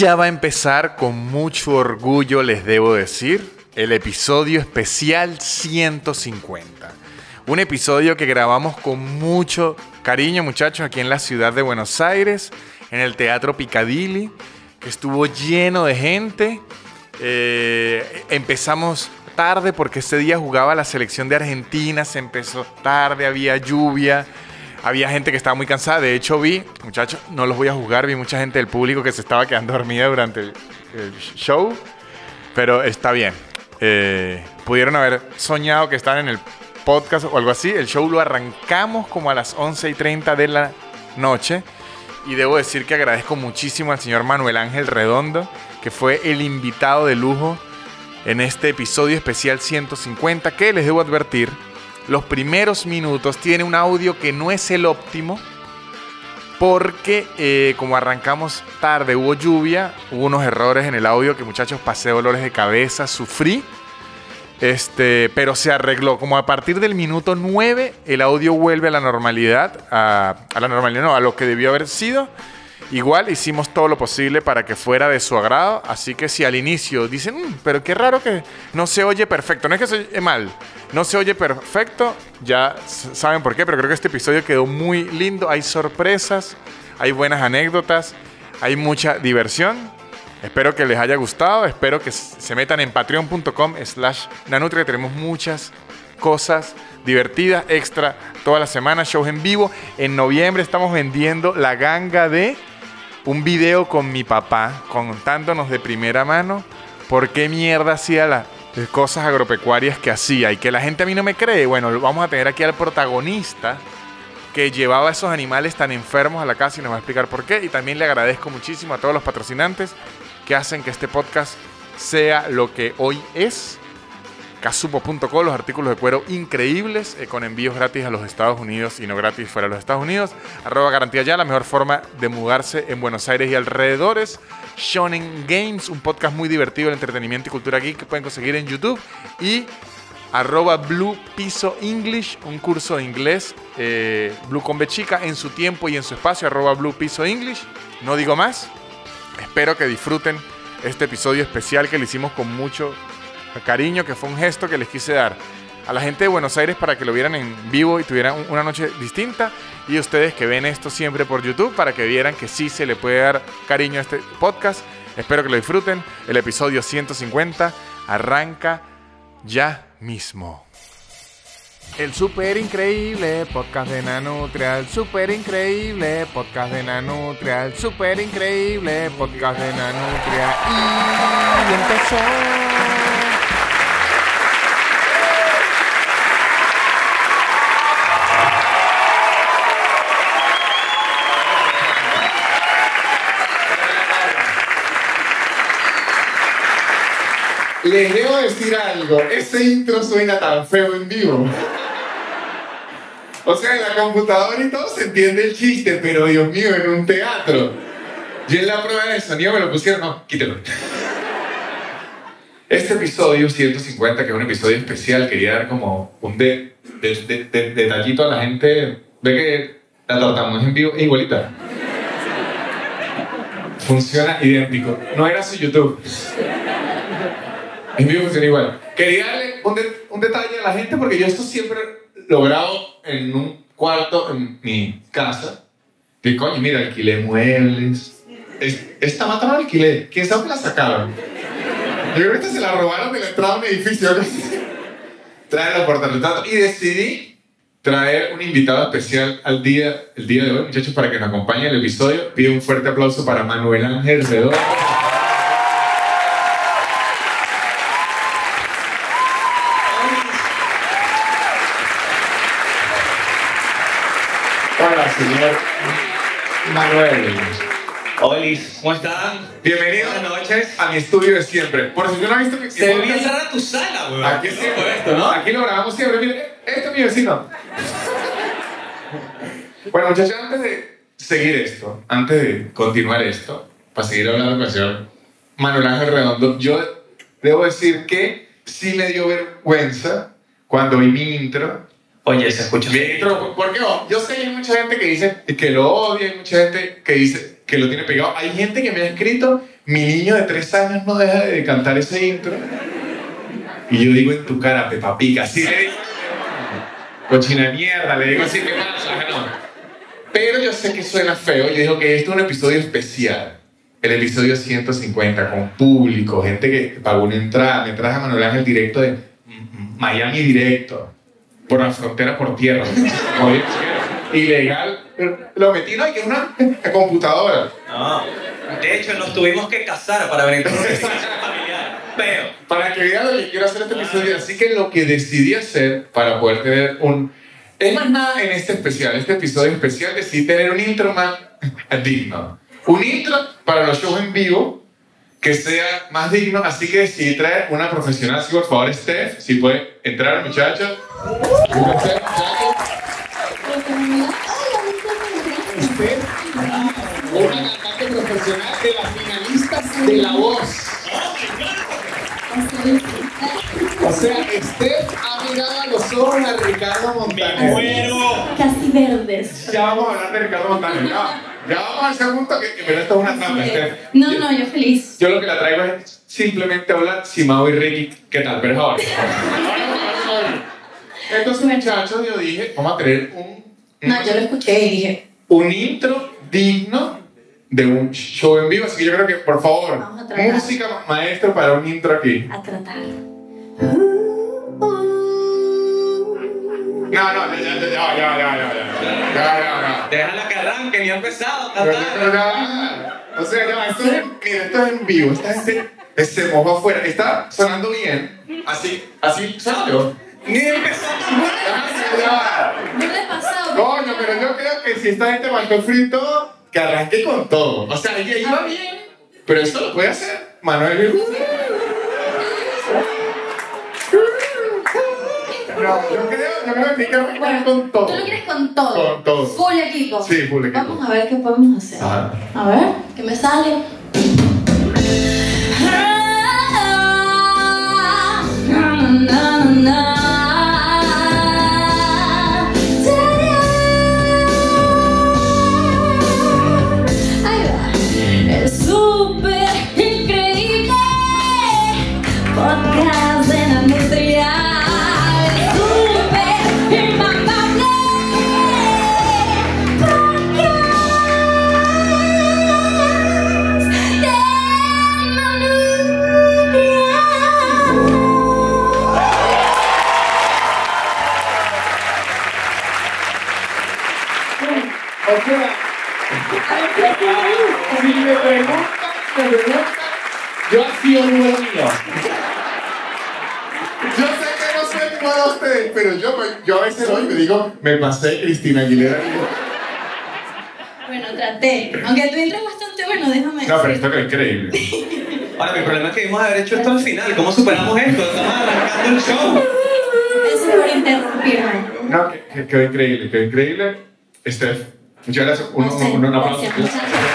ya va a empezar con mucho orgullo, les debo decir, el episodio especial 150. Un episodio que grabamos con mucho cariño, muchachos, aquí en la ciudad de Buenos Aires, en el Teatro Picadilly, que estuvo lleno de gente. Eh, empezamos tarde porque ese día jugaba la selección de Argentina, se empezó tarde, había lluvia. Había gente que estaba muy cansada. De hecho, vi, muchachos, no los voy a juzgar, vi mucha gente del público que se estaba quedando dormida durante el, show. Pero está bien. Eh, pudieron haber soñado que estaban en el podcast o algo así. El show lo arrancamos como a las 11 y 30 de la noche. Y debo decir que agradezco muchísimo al señor Manuel Ángel Redondo, que fue el invitado de lujo en este episodio especial 150, que les debo advertir los primeros minutos tiene un audio que no es el óptimo porque eh, como arrancamos tarde, hubo lluvia, hubo unos errores en el audio que muchachos pasé dolores de cabeza, sufrí, este, pero se arregló. Como a partir del minuto 9 el audio vuelve a la normalidad, a, a la normalidad, no, a lo que debió haber sido. Igual hicimos todo lo posible para que fuera de su agrado, así que si al inicio dicen, "Mm, pero qué raro que no se oye perfecto, no es que se oye mal, no se oye perfecto, ya saben por qué, pero creo que este episodio quedó muy lindo, hay sorpresas, hay buenas anécdotas, hay mucha diversión. Espero que les haya gustado, espero que se metan en patreon.com slash nanutria, tenemos muchas cosas divertidas, extra, toda la semana, shows en vivo. En noviembre estamos vendiendo la ganga de un video con mi papá contándonos de primera mano por qué mierda hacía las cosas agropecuarias que hacía y que la gente a mí no me cree. Bueno, vamos a tener aquí al protagonista que llevaba a esos animales tan enfermos a la casa y nos va a explicar por qué. Y también le agradezco muchísimo a todos los patrocinantes que hacen que este podcast sea lo que hoy es. Casupo.co, los artículos de cuero increíbles eh, con envíos gratis a los Estados Unidos y no gratis fuera de los Estados Unidos. Arroba garantía ya, la mejor forma de mudarse en Buenos Aires y alrededores. Shonen Games, un podcast muy divertido de entretenimiento y cultura geek que pueden conseguir en YouTube. Y arroba Blue Piso English, un curso de inglés, eh, Blue con B chica, en su tiempo y en su espacio, arroba Blue Piso English. No digo más. Espero que disfruten este episodio especial que le hicimos con mucho cariño, que fue un gesto que les quise dar a la gente de Buenos Aires para que lo vieran en vivo y tuvieran un- una noche distinta. Y ustedes que ven esto siempre por YouTube para que vieran que sí se le puede dar cariño a este podcast. Espero que lo disfruten. El episodio 150 arranca ya mismo. El super increíble podcast de Nanutria, el super increíble podcast de Nanutria, el super increíble podcast de Nanutria. Y empezó. Les debo decir algo, ese intro suena tan feo en vivo. O sea, en la computadora y todo se entiende el chiste, pero Dios mío, en un teatro. Y en la prueba de sonido me lo pusieron, no, quítelo. Este episodio 150, que es un episodio especial, quería dar como un de, de- de- de- detallito a la gente. Ve que la tratamos en vivo, es igualita. Funciona idéntico. No era su YouTube. En vivo funciona igual. Quería darle un, de- un detalle a la gente porque yo esto siempre lo grabo en un cuarto en mi casa. Que coño, mira, alquilé muebles. Es- Esta mata no la alquilé. ¿Quién sabe la sacaron? Yo creo que se la robaron de la entrada a un edificio. Traerlo por retrato. Y decidí traer un invitado especial al día, el día de hoy, muchachos, para que nos acompañe el episodio. Pido un fuerte aplauso para Manuel Ángel Redondo. Hola, señor Manuel. Olis, ¿cómo están? Bienvenido Buenas noches. a mi estudio de siempre. Por si usted no ha visto mi Se ve podcast, bien cerrada tu sala, weón. Aquí ¿Qué sí, fue esto, no? Aquí lo grabamos siempre. Mire, este es mi vecino. Bueno, muchachos, antes de seguir esto, antes de continuar esto, para seguir hablando con el señor Manuel Ángel Redondo, yo debo decir que sí me dio vergüenza cuando vi mi intro. Oye, se escucha. Mi intro, porque oh, yo sé que hay mucha gente que dice que lo odia, hay mucha gente que dice que lo tiene pegado. Hay gente que me ha escrito, mi niño de tres años no deja de cantar ese intro. Y yo digo en tu cara, Pepa Pica, así le digo. Cochina mierda, le digo así, ¿qué pasa? No. Pero yo sé que suena feo. Yo digo que esto es un episodio especial. El episodio 150, con público, gente que pagó una entrada. Me traje a Manuel Ángel directo de Miami directo. Por la frontera por tierra. Oye, ilegal. Lo metí, no, y que es una computadora. No. De hecho, nos tuvimos que casar para venir con una familiar. Pero, Para que vean lo que quiero hacer este episodio. Así que lo que decidí hacer para poder tener un... Es más nada en este especial, este episodio especial, decidí tener un intro más digno. Un intro para los shows en vivo que sea más digno, así que decidí traer una profesional. Sí, por favor, Steph, si puede entrar, muchachos. Una cantante profesional de las finalistas de La Voz. O sea, Steph ha mirado a los ojos a Ricardo Montaner. bueno. Casi verdes. Ya vamos a hablar de Ricardo Montaner. Ya, ya vamos al segundo que, que pero esto es una trampa, Steph. No, no, yo feliz. Yo lo que la traigo es simplemente hablar si Mau y Ricky, ¿qué tal? Pero ahora. Entonces, muchachos, yo dije, vamos a tener un, No, yo lo escuché y dije, un intro digno de un show en vivo. Así que yo creo que, por favor, Vamos a tratar. música maestro para un intro aquí. a tratar. No, no, no, no, no, no, Déjala que arranque, ni ha empezado a cantar. O sea, no, esto es, mira, esto es en vivo, esta gente se este mojó afuera. Está sonando bien, así, así salió. Ni empezó a No le pasado. Coño, pero yo creo que si esta gente mandó frito, que arranque con todo. O sea, ella iba ah. bien, pero eso lo puede hacer Manuel. No, yo creo, yo creo que con todo. ¿Tú lo quieres con todo? Con todo. Full equipo. Sí, full equipo. Vamos a ver qué podemos hacer. Ajá. A ver, ¿qué me sale? Ahí me pasé Cristina Aguilera. Bueno, traté. Aunque tu intro es bastante bueno, déjame No, pero esto que es increíble. Ahora, mi problema es que debimos haber hecho esto al final. ¿Cómo superamos esto? Estamos arrancando el show. Eso por interrumpirme. No, que, que- quedó increíble, quedó increíble. Steph, muchas gracias. Un, un, un aplauso. gracias, muchas gracias.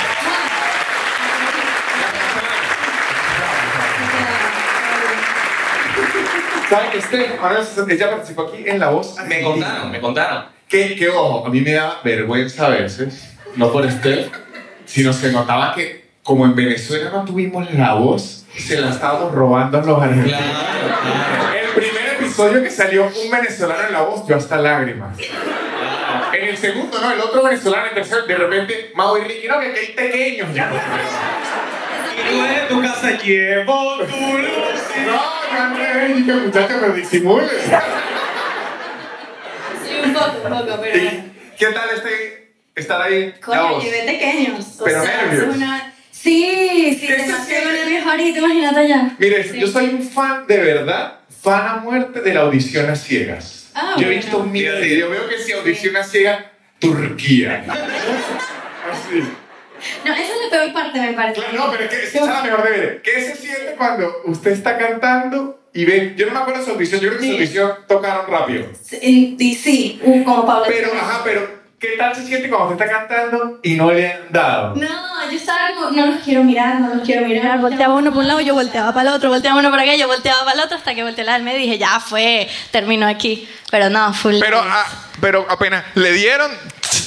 ¿Saben que ahora ella participó aquí en La Voz? Me contaron, me contaron. Que, que ojo, a mí me da vergüenza a veces, no por Steph, sino se notaba que como en Venezuela no tuvimos la voz, se la estábamos robando a los argentinos. Claro, claro. El primer episodio que salió un venezolano en la voz, yo hasta lágrimas. En el segundo, no, el otro venezolano, el tercero, de repente, Mau y Ricky, no, que que hay pequeños ya. Y tú en tu casa llevo tu luz. No, al revés, dije, muchacho, pero disimule. Sí, un poco, un poco, pero. ¿Y ¿Qué tal este, estar ahí? Coño, llevé pequeños. O Pero sea, nervios. es una. Sí, sí, ¿Qué se demasiado nervios ahorita, imagínate ya. Mire, Sí. yo soy un fan de verdad, fan a muerte de la audición a ciegas. Ah, yo he bueno. visto miles de videos, veo que si audición a ciegas, Turquía. Así. No, esa es la peor parte, me parece. Claro, no, pero es que esa es la mejor de ver. ¿Qué se siente cuando usted está cantando y ven? Yo no me acuerdo de su audición, yo creo que su Sí. audición tocaron rápido. Sí, y sí, uh, como Pablo. Pero, ajá, pero, ¿qué tal se siente cuando usted está cantando y no le han dado? No, yo estaba como, no los quiero mirar, no los quiero mirar. Volteaba uno por un lado, yo volteaba para el otro, volteaba uno para acá, yo volteaba para el otro, hasta que volteé la del medio y dije, ya fue, terminó aquí. Pero no, full. Pero, ah, pero apenas le dieron,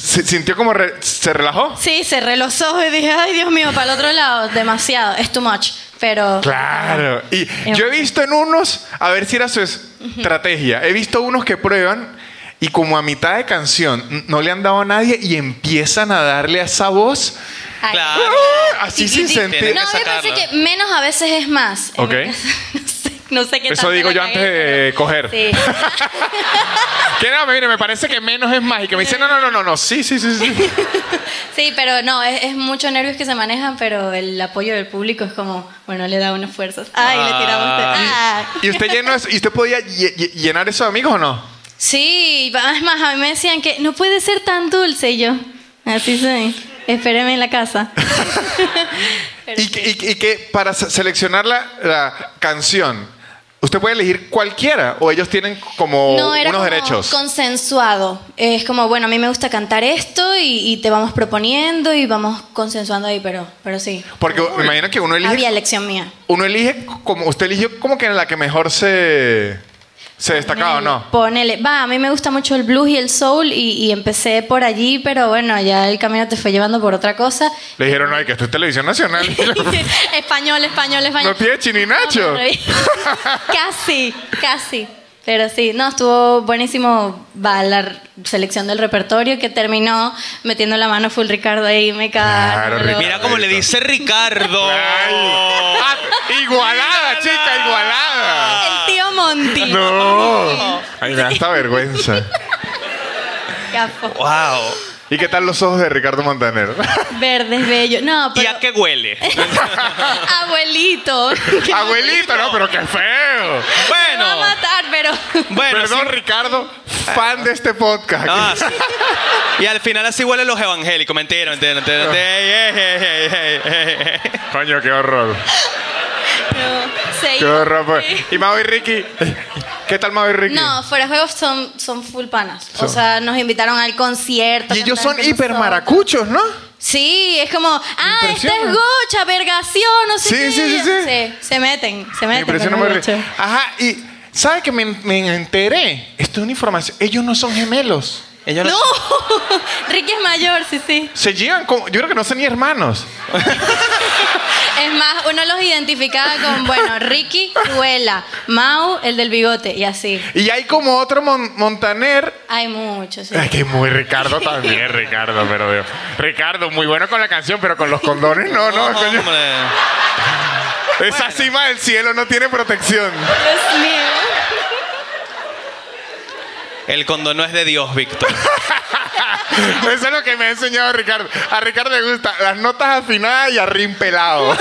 se- sintió como re- se relajó. Sí, cerré los ojos y dije, ay, Dios mío, para el otro lado, demasiado, es too much. Pero. Claro. Y yo he visto en unos, a ver si era su estrategia, he visto unos que prueban y como a mitad de canción no le han dado a nadie y empiezan a darle a esa voz. Claro. ¡ah! así sin sentir. No, me parece que menos a veces es más. Ok. no sé, qué Eso digo yo antes de pero- coger. Sí. Que no, mire, me parece que menos es más. Y que me dicen, no, no, no, no, no, sí, sí, sí, sí. Sí, pero no, es, es mucho nervios que se manejan, pero el apoyo del público es como, bueno, le da unas fuerzas. Ay, le tiramos. Ah. ¿Y usted llenó eso? ¿Y usted podía lle- lle- llenar eso de amigos o no? Sí, es más, a mí me decían que no puede ser tan dulce y yo. Así soy. Espéreme en la casa. Y, que- y- que para se- seleccionar la, la canción, usted puede elegir cualquiera o ellos tienen como No, era unos como derechos. consensuado. Es como, bueno, a mí me gusta cantar esto y, y te vamos proponiendo y vamos consensuando ahí, pero, pero sí. Porque me imagino que uno elige, Había elección mía. uno elige como, usted eligió como que en la que mejor se, se destacaba o no. Ponele. Va, a mí me gusta mucho el blues y el soul y, y empecé por allí, pero bueno, ya el camino te fue llevando por otra cosa. Le dijeron, ay, que esto es televisión nacional. español, español, español. No tiene chininacho. No, casi, casi. Pero sí, no, estuvo buenísimo va, la selección del repertorio que terminó metiendo la mano full Ricardo ahí, me Claro. Ricardo. Mira cómo le dice Ricardo. Ay. Ah, igualada, chica, igualada. Monty. No. Ay, me da hasta vergüenza. Gafo. Wow. ¿Y qué tal los ojos de Ricardo Montaner? Verdes, bello. No, ¿Y pero... a qué huele? Abuelito. Qué Abuelito, no, pero qué feo. Me va a Bueno. matar, pero... Bueno, Perdón, sí. Ricardo, fan de este podcast. Ah, sí. Y al final así huelen los evangélicos. Mentira, mentira, mentira. mentira. Ey, ey, ey, ey, ey, ey. Coño, qué horror. No, Qué horror. pues. Y Mau y Ricky. ¿Qué tal y Ricky? No, fuera de juegos son, son full panas. O Son- sea, nos invitaron al concierto. y ellos son cantaron con hiper nosotros. maracuchos, ¿no? Sí, es como, ah, esta impresiona. es Gocha, vergación, no sé Sí, qué. sí, sí, sí. se meten, se Me meten. impresiona con. Ricky. Ajá, y ¿sabe que me, me enteré? Esto es una información. Ellos no son gemelos. Ellos no- No, Ricky es mayor, sí, sí. Se llevan como. Yo creo que no son ni hermanos. Es más, uno los identificaba con, bueno, Ricky, Ruela, Mau, el del bigote, y así. Y hay como otro Mon- Montaner. Hay muchos, sí. Ay, que muy Ricardo también, Ricardo, pero Dios. Ricardo, muy bueno con la canción, pero con los condones no, no, coño. hombre. Esa cima del cielo no tiene protección. Dios mío. El condón no es de Dios, Víctor. Eso es lo que me ha enseñado Ricardo. A Ricardo le gusta las notas afinadas y a rim pelado.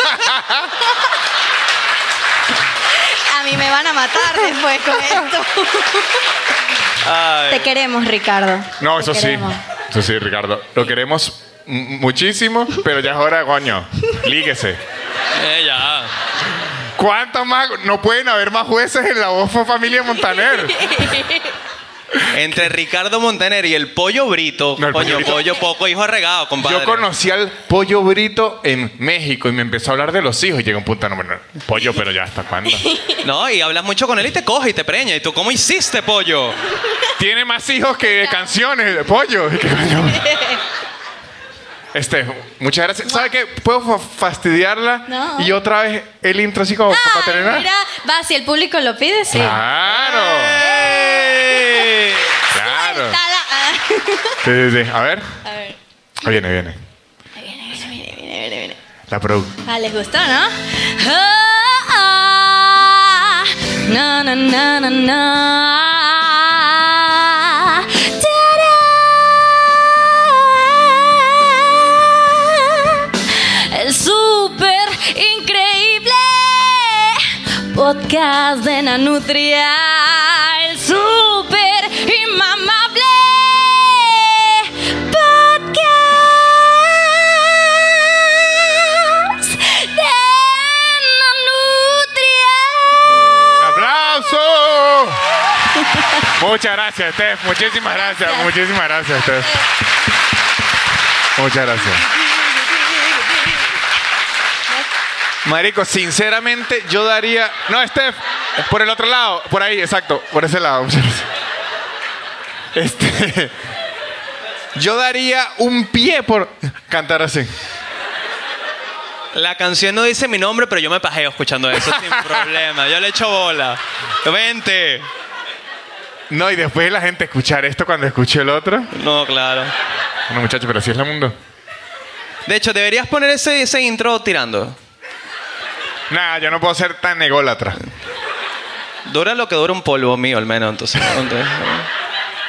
A mí me van a matar después con esto. Ay. Te queremos, Ricardo. No, Te eso sí. Eso sí, Ricardo. Lo queremos muchísimo, pero ya es hora, coño. Líguese. Eh, ya. ¿Cuántos más? No pueden haber más jueces en la voz familia Montaner. Entre Ricardo Montaner y el pollo brito. No, el coño, pollo brito. pollo poco, hijo regado, compadre. Yo conocí al pollo brito en México y me empezó a hablar de los hijos. Y llegó un punto, no, bueno, pollo, pero ya hasta cuándo. No, y hablas mucho con él y te coge y te preña. ¿Y tú cómo hiciste, pollo? Tiene más hijos que canciones de pollo. ¿Qué coño? Este, muchas gracias. ¿Sabe qué? ¿Puedo fa- fastidiarla? No. Y otra vez el intro así como para Ay, terminar. mira, va, si el público lo pide, sí. Claro. ¡Ey! Claro. Ah. Sí, sí, sí. A ver. A ver. Ahí viene, viene. Ahí viene, viene, viene, viene, viene, viene. La produ. Ah, ¿les gustó, no? Ah, ah, na, na, na, na, na. Podcast de Nanutria. El súper inmamable podcast de Nanutria. ¡Un aplauso! Muchas gracias, Steph. Muchísimas gracias. Muchísimas gracias, Steph. Muchas gracias. Marico, sinceramente yo daría... No, Steph, por el otro lado, por ahí, exacto, por ese lado. Este... Yo daría un pie por cantar así. La canción no dice mi nombre, pero yo me pajeo escuchando eso sin problema. Yo le echo bola. Vente. No, y después la gente escuchar esto cuando escuche el otro. No, claro. Bueno, muchachos, pero así es el mundo. De hecho, deberías poner ese, ese intro tirando. Nah, yo no puedo ser tan ególatra. Dura lo que dura un polvo mío, al menos. Entonces, entonces,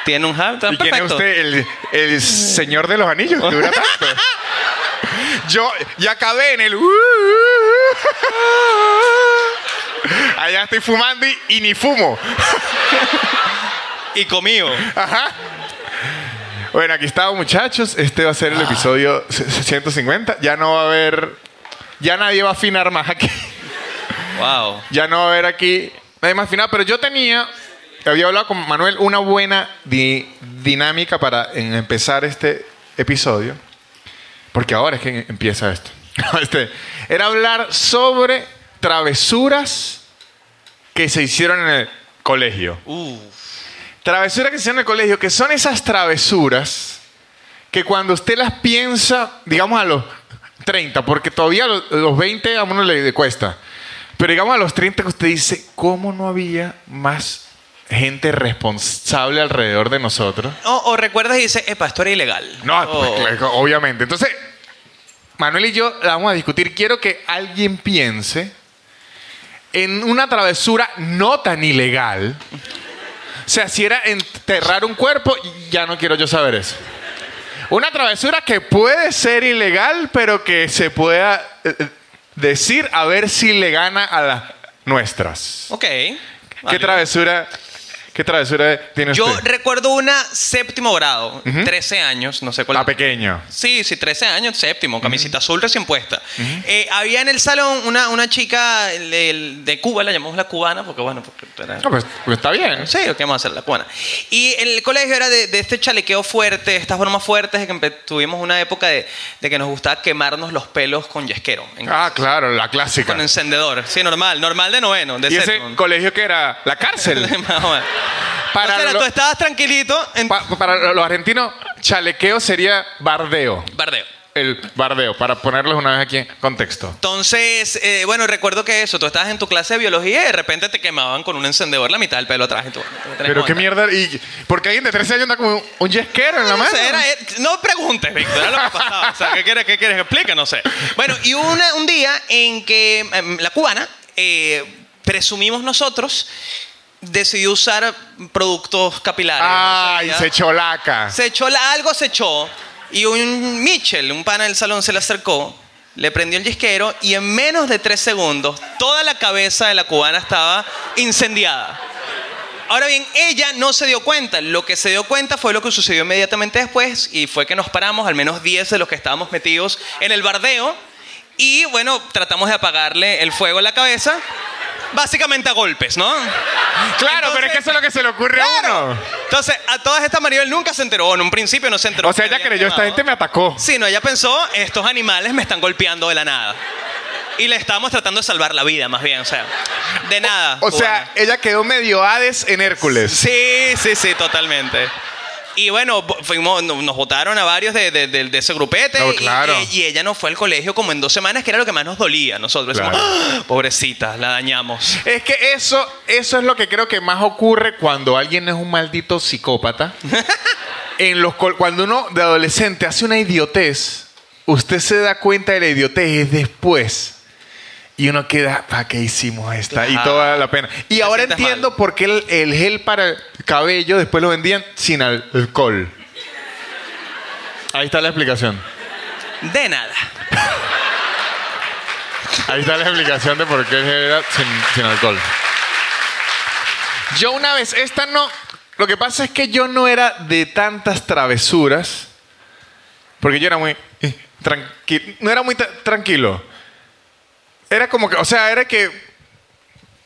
tiene un hub. ¿Y quién es usted? El, el señor de los anillos. que Dura tanto. Yo ya acabé en el. Allá estoy fumando y, y ni fumo. Y conmigo. Ajá. Bueno, aquí estamos, muchachos. Este va a ser el episodio 150. Ya no va a haber. Ya nadie va a afinar más aquí. Wow. Ya no va a haber aquí nadie más afinado. Pero yo tenía. Había hablado con Manuel una buena di- dinámica para empezar este episodio. Porque ahora es que empieza esto. Este, era hablar sobre travesuras que se hicieron en el colegio. Uh, Travesuras que se hicieron en el colegio, que son esas travesuras que cuando usted las piensa, digamos a los 30, porque todavía a los, los 20 a uno le cuesta, pero digamos a los 30 que usted dice, ¿cómo no había más gente responsable alrededor de nosotros? o, o recuerdas y dices, epa, esto era ilegal. No, O- pues, claro, obviamente. Entonces, Manuel y yo la vamos a discutir. Quiero que alguien piense en una travesura no tan ilegal. O sea, si era enterrar un cuerpo, ya no quiero yo saber eso. Una travesura que puede ser ilegal, pero que se pueda eh, eh, decir a ver si le gana a las nuestras. Ok. ¿Qué travesura, qué travesura tiene Yo usted? recuerdo una séptimo grado, 13 años, no sé cuál. Está pequeño. Sí, sí, 13 años, séptimo, camisita azul recién puesta. Eh, había en el salón una, una chica de, de Cuba, la llamamos la cubana, porque bueno, porque era... No, pues, pues está bien. Sí, ¿qué vamos a hacer? La cubana. Y el colegio era de, de este chalequeo fuerte, estas bromas fuertes, de que tuvimos una época de, de que nos gustaba quemarnos los pelos con yesquero. Ah, claro, la clásica. Con encendedor. Sí, normal, normal de noveno, de ¿Y ese colegio que era? La cárcel. O. Para Entonces, lo- tú estabas tranquilito en Pa- para los argentinos, chalequeo sería bardeo. bardeo. El bardeo, para ponerles una vez aquí en contexto. Entonces, eh, bueno, recuerdo que eso, tú estabas en tu clase de biología y de repente te quemaban con un encendedor la mitad del pelo atrás. Y tú, Pero qué mierda. ¿Y porque alguien de 13 años anda como un- yesquero en la No mano? sé, era- eh, no preguntes, Víctor, era lo que pasaba. O sea, ¿qué quieres, qué quieres que explique? No sé. Bueno, y una- un día en que em, la cubana, eh, presumimos nosotros, decidió usar productos capilares. Ay, no sé, se ya. cholaca. Se echó, la- algo se echó y un Mitchell, un pana del salón, se le acercó, le prendió el yesquero y en menos de tres segundos toda la cabeza de la cubana estaba incendiada. Ahora bien, ella no se dio cuenta. Lo que se dio cuenta fue lo que sucedió inmediatamente después y fue que nos paramos, al menos 10 de los que estábamos metidos en el bardeo y bueno, tratamos de apagarle el fuego en la cabeza. Básicamente a golpes, ¿no? Claro, pero es que eso es lo que se le ocurre a uno. Entonces, a todas estas Maribel nunca se enteró, en un principio no se enteró. O sea, ella creyó, esta gente me atacó. Sí, no, ella pensó, estos animales me están golpeando de la nada. Y le estábamos tratando de salvar la vida, más bien, o sea, de nada. O sea, ella quedó medio Hades en Hércules. Sí, sí, sí, totalmente. Y bueno, fuimos, no- nos votaron a varios de, de- de- de ese grupete. No, claro. y, y ella no fue al colegio como en dos semanas, que era lo que más nos dolía a nosotros. Claro. Decimos, "Ah, pobrecita, la dañamos. Es que eso, eso es lo que creo que más ocurre cuando alguien es un maldito psicópata. en los cuando uno de adolescente hace una idiotez, usted se da cuenta de la idiotez es después. Y uno queda, ¿para qué hicimos esta? Y Claro. vale la pena. Y Te ahora entiendo mal. por qué el, el gel para el cabello después lo vendían sin al- alcohol. Ahí está la explicación. De nada. Ahí está la explicación de por qué el gel era sin, sin alcohol. Yo una vez, esta no. Lo que pasa es que yo no era de tantas travesuras. Porque yo era muy. tranquilo. No era muy tra- tranquilo. Era como que, o sea, era que.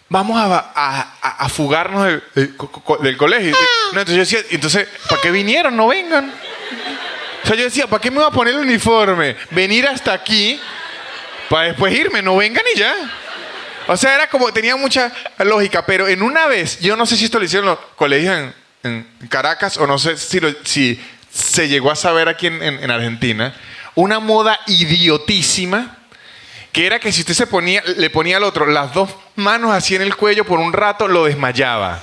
Vamos a, a- a- a fugarnos del, del co- co- del colegio. No, entonces yo decía, entonces, ¿para qué vinieron? No vengan. O sea, yo decía, ¿para qué me voy a poner el uniforme? Venir hasta aquí para después irme, no vengan y ya. O sea, era como, tenía mucha lógica, pero en una vez, yo no sé si esto lo hicieron los colegios en, en Caracas o no sé si, lo- si se llegó a saber aquí en, en- en Argentina, una moda idiotísima, que era que si usted se ponía, le ponía al otro las dos manos así en el cuello por un rato, lo desmayaba.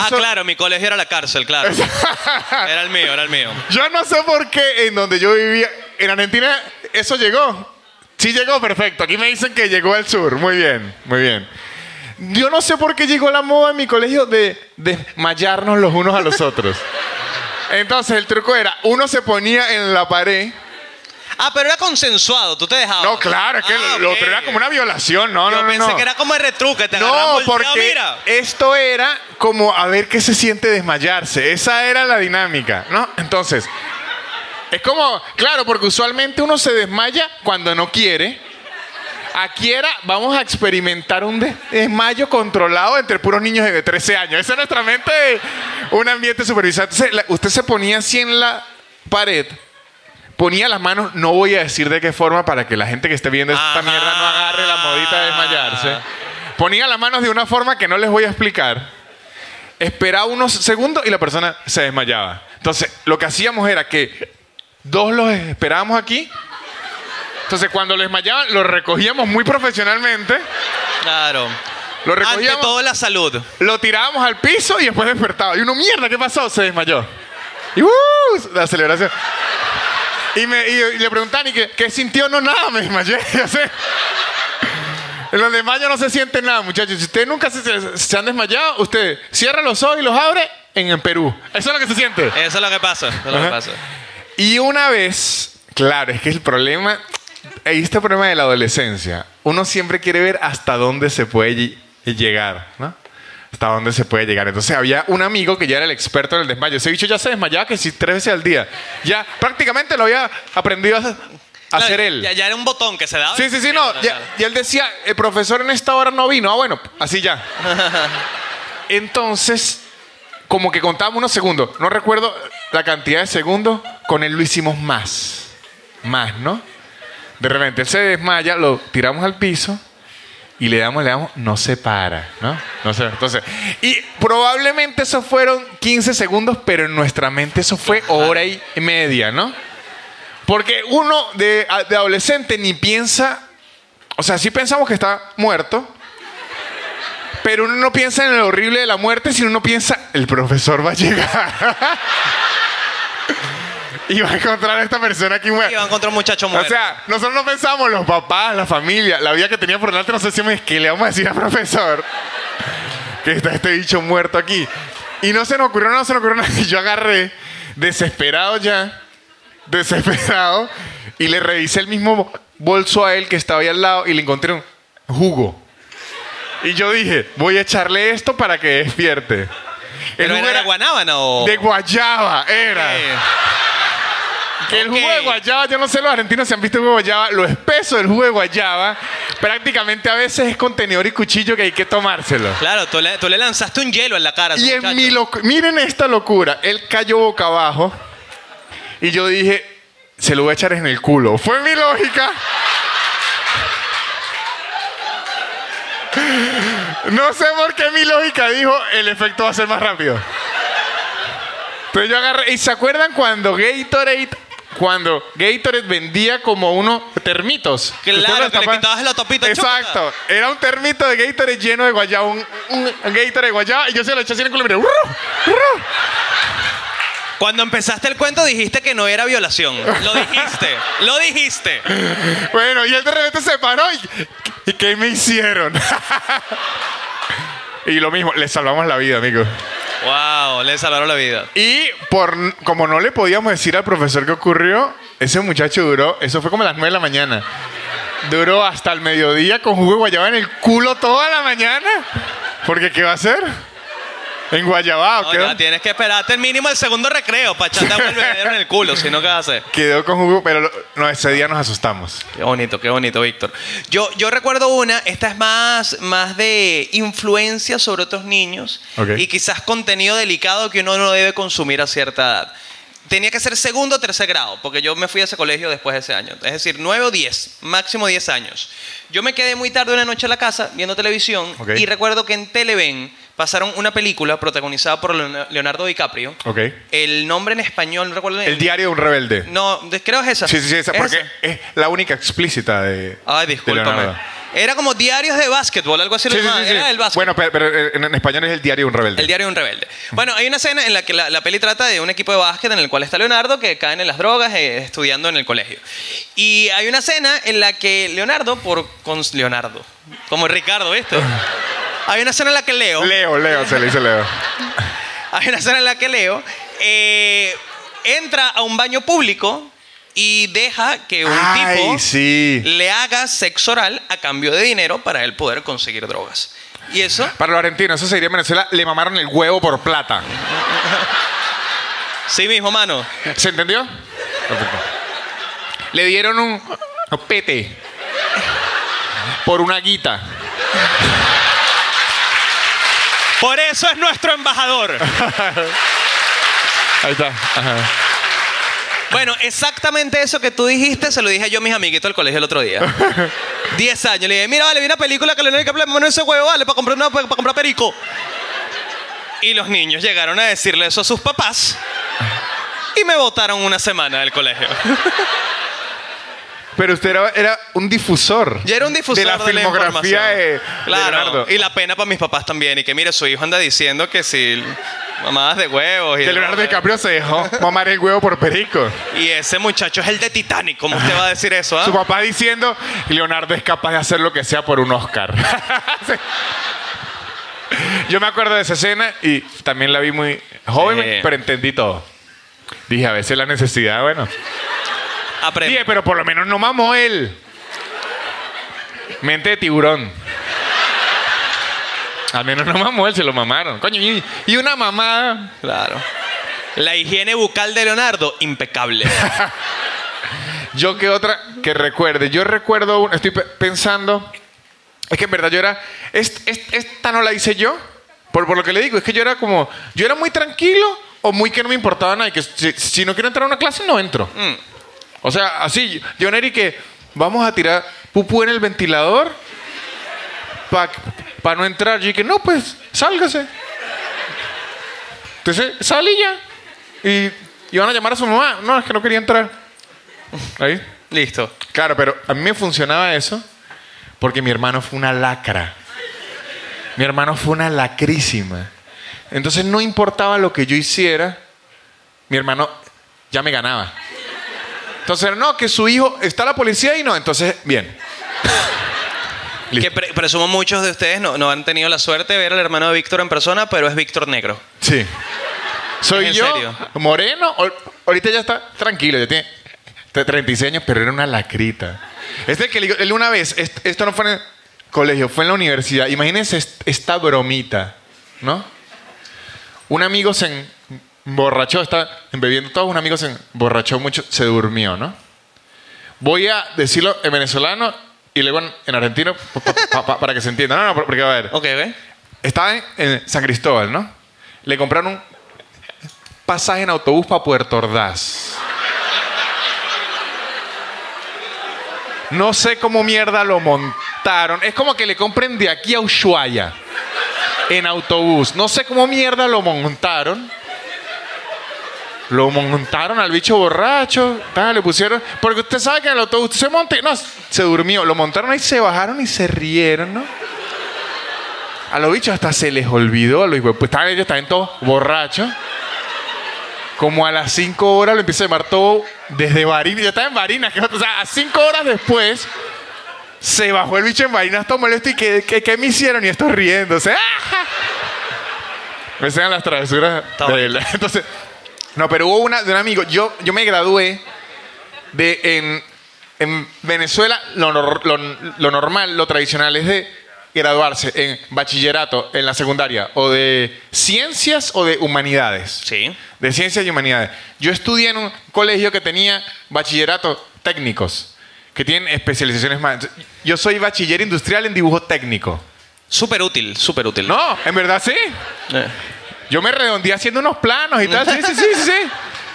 Ah, claro, mi colegio era la cárcel, claro. Era el mío, era el mío. Yo no sé por qué en donde yo vivía, en Argentina, eso llegó. Sí llegó, perfecto. Aquí me dicen que llegó al sur. Muy bien, muy bien. Yo no sé por qué llegó la moda en mi colegio de desmayarnos los unos a los otros. Entonces el truco era, uno se ponía en la pared. Ah, pero era consensuado, tú te dejabas. No, claro, es que Ah, lo ok. otro era como una violación. No, Yo no, no. pensé no. que era como el retruque, te No, porque mira. esto era como a ver qué se siente desmayarse. Esa era la dinámica, ¿no? Entonces, es como, claro, porque usualmente uno se desmaya cuando no quiere. Aquí era, vamos a experimentar un des- desmayo controlado entre puros niños de 13 años. Esa es nuestra mente, un ambiente supervisado. Entonces, la- usted se ponía así en la pared, ponía las manos, no voy a decir de qué forma para que la gente que esté viendo esta Ajá. mierda no agarre la modita de desmayarse. Ponía las manos de una forma que no les voy a explicar. Esperaba unos segundos y la persona se desmayaba. Entonces, lo que hacíamos era que dos los esperábamos aquí. Entonces, cuando les desmayaban, los recogíamos muy profesionalmente. Claro. Lo Ante recogíamos, todo la salud. lo tirábamos al piso y después despertaba. Y uno, mierda, ¿qué pasó? Se desmayó. Y ¡uh! La celebración. Y, me, y, y le preguntan, ¿y qué, qué sintió? No, nada, me desmayé. Ya sé. En los desmayos no se siente nada, muchachos. Si ustedes nunca se, han desmayado, usted cierra los ojos y los abre en, en Perú. Eso es lo que se siente. Eso es lo que pasa. Eso es lo que pasa. Y una vez, claro, es que el problema, ahí está el problema de la adolescencia. Uno siempre quiere ver hasta dónde se puede lle- llegar, ¿no? Hasta dónde se puede llegar. Entonces había un amigo que ya era el experto en el desmayo. Ese bicho ya se desmayaba que si tres veces al día. Ya prácticamente lo había aprendido a hacer él. Ya, ya era un botón que se daba. Sí, sí, sí, no. Ya, y él decía, el profesor en esta hora no vino. Ah, bueno, así ya. Entonces, como que contábamos unos segundos. No recuerdo la cantidad de segundos. Con él lo hicimos más. Más, ¿no? De repente él se desmaya, lo tiramos al piso y le damos, le damos, no se para, ¿no? No se, entonces, y probablemente eso fueron 15 segundos, pero en nuestra mente eso fue hora y media, ¿no? Porque uno de, de adolescente ni piensa, o sea, sí pensamos que está muerto, pero uno no piensa en lo horrible de la muerte, sino uno piensa, el profesor va a llegar. y va a encontrar a esta persona aquí muerta. Iba a encontrar un muchacho O muerto. sea, nosotros no pensamos, los papás, la familia, la vida que tenía por delante, nos decíamos, ¿qué le vamos a decir al profesor? Que está este bicho muerto aquí. Y no se nos ocurrió, no se nos ocurrió nada. Y yo agarré, desesperado ya, desesperado, y le revisé el mismo bolso a él que estaba ahí al lado y le encontré un jugo. Y yo dije, voy a echarle esto para que despierte. El ¿Pero jugo era de guanábana o...? de guayaba, era. Eh, Que el jugo de guayaba, yo no sé los argentinos si han visto el jugo de guayaba, lo espeso del jugo de guayaba, prácticamente a veces es contenedor y cuchillo que hay que tomárselo. Claro, tú le, tú le lanzaste un hielo en la cara a ese Y en mi locu- miren esta locura, él cayó boca abajo y yo dije, se lo voy a echar en el culo. Fue mi lógica. No sé por qué mi lógica dijo, el efecto va a ser más rápido. Pero yo agarré, ¿y se acuerdan cuando Gatorade, cuando Gatorade vendía como unos termitos? Claro, que le quitabas la tapita, Exacto. Era un termito de Gatorade lleno de guayaba, un, un Gatorade de guayaba, y yo se lo eché así en el culo y miré. Cuando empezaste el cuento dijiste que no era violación. Lo dijiste, lo dijiste. Bueno, y él de repente se paró y, ¿y qué me hicieron? y lo mismo, le salvamos la vida, amigo. Wow, le salvaron la vida. Y por como no le podíamos decir al profesor qué ocurrió, ese muchacho duró, eso fue como a las 9 de la mañana. Duró hasta el mediodía con jugo de guayaba en el culo toda la mañana. Porque ¿qué va a hacer? En guayabao, No, quedó, tienes que esperarte el mínimo el segundo recreo para echarte agua bebedero en el culo, si no, ¿qué vas a hacer? quedó con jugo, pero lo- no, ese día nos asustamos. Qué bonito, qué bonito, Víctor. Yo, yo recuerdo una, esta es más, más de influencia sobre otros niños Ok. y quizás contenido delicado que uno no debe consumir a cierta edad. tenía que ser segundo o tercer grado, porque yo me fui a ese colegio después de ese año. Es decir, 9 o 10, máximo 10 años. Yo me quedé muy tarde una noche en la casa viendo televisión Ok. y recuerdo que en Televen pasaron una película protagonizada por Leon- Leonardo DiCaprio. Ok. El nombre en español, no recuerdo El diario de un rebelde. No, creo que es esa. Sí, sí, sí, esa, ¿Es porque esa? es la única explícita de. Ay, discúlpame. Era como diarios de básquetbol, algo así. Sí, lo sí, sí. Era el básquet. Bueno, pero, pero en, español es el diario de un rebelde. El diario de un rebelde. Bueno, hay una escena en la que la, la peli trata de un equipo de básquet en el cual está Leonardo que caen en las drogas eh, estudiando en el colegio. Y hay una escena en la que Leonardo, por con Leonardo, como Ricardo, ¿viste? Hay una escena en la que Leo, Leo, Leo, se le dice Leo. hay una escena en la que Leo eh, entra a un baño público y deja que un Ay, tipo sí. le haga sexo oral a cambio de dinero para él poder conseguir drogas. Y eso, Para los argentinos, eso se diría en Venezuela, le mamaron el huevo por plata. sí mismo, mano. ¿Se entendió? Perfecto. Le dieron un, un pete por una guita. Por eso es nuestro embajador. Ahí está. Ajá. Bueno, exactamente eso que tú dijiste se lo dije yo a mis amiguitos del colegio el otro día. Diez años. Le dije, mira, vale, vi una película que le que me mandó ese huevo, vale, para comprar, una, para comprar perico. Y los niños llegaron a decirle eso a sus papás y me votaron una semana del colegio. Pero usted era, era un difusor. Yo era un difusor de la filmografía información. de, de Claro. Leonardo. Y la pena para mis papás también. Y que mire, su hijo anda diciendo que si mamadas de huevos. Y Que Leonardo DiCaprio se dejó mamar el huevo por perico. Y ese muchacho es el de Titanic. ¿Cómo usted va a decir eso? ah? Su papá diciendo, Leonardo es capaz de hacer lo que sea por un Oscar. Sí. Yo me acuerdo de esa escena y también la vi muy joven, Sí. pero entendí todo. Dije, a veces la necesidad, bueno. Dije, pero por lo menos no mamó él. Mente de tiburón. Al menos no mamó él, se lo mamaron. Coño, y, y una mamada. Claro. La higiene bucal de Leonardo, impecable. Yo que otra que recuerde. Yo recuerdo, un- estoy pe- pensando, es que en verdad yo era, est- est- esta no la hice yo, por, por lo que le digo, es que yo era como, yo era muy tranquilo o muy que no me importaba nada y que si, si no quiero entrar a una clase no entro. Mm. O sea, así, yo y que vamos a tirar pupú en el ventilador para no entrar. Y que no, pues, sálgase. Entonces, salí ya. Y iban a llamar a su mamá. No, es que no quería entrar. Ahí. Listo. Claro, pero a mí me funcionaba eso porque mi hermano fue una lacra. Mi hermano fue una lacrísima. Entonces no importaba lo que yo hiciera, mi hermano ya me ganaba. Entonces, no, que su hijo está la policía y no, entonces, bien. Que pre- presumo muchos de ustedes no, no han tenido la suerte de ver al hermano de Víctor en persona, pero es Víctor Negro. Sí. Soy ¿En yo, serio? moreno. Ahorita ya está tranquilo, ya tiene t- 36 años, pero era una lacrita. Este que le digo, él una vez, est- esto no fue en el colegio, fue en la universidad. Imagínense est- esta bromita, ¿no? Un amigo se emborrachó, está bebiendo todo, un amigo se emborrachó mucho, se durmió, ¿no? Voy a decirlo en venezolano y luego en, en argentino pa- pa- pa- para que se entienda. No, no, porque a ver. Ok, ok. Estaba en, en San Cristóbal, ¿no? Le compraron un pasaje en autobús para Puerto Ordaz. No sé cómo mierda lo montaron. Es como que le compren de aquí a Ushuaia en autobús. No sé cómo mierda lo montaron. Lo montaron al bicho borracho. tal, le pusieron. Porque usted sabe que en el autobús se monta y no, se durmió. Lo montaron ahí, se bajaron y se rieron, ¿no? A los bichos hasta se les olvidó. Los hijos- pues estaban ellos también todos borrachos. Como a las 5 horas lo empieza a llamar todo desde Barinas. Ya estaba en Barinas. que- O sea, a 5 horas después se bajó el bicho en Barinas todo molesto. ¿Y qué, me hicieron? Y estos riéndose. ¡Ah! Me enseñan las travesuras de él. Entonces, no, pero hubo una de un amigo. Yo, yo me gradué de en, en Venezuela lo, nor- lo- lo normal, lo tradicional es de graduarse en bachillerato en la secundaria o de ciencias o de humanidades. Sí. De ciencias y humanidades. Yo estudié en un colegio que tenía bachillerato técnicos, que tienen especializaciones más. Yo soy bachiller industrial en dibujo técnico. Súper útil, súper útil. No, en verdad sí. Eh. Yo me redondeé haciendo unos planos y tal. Sí, sí, sí, sí. sí.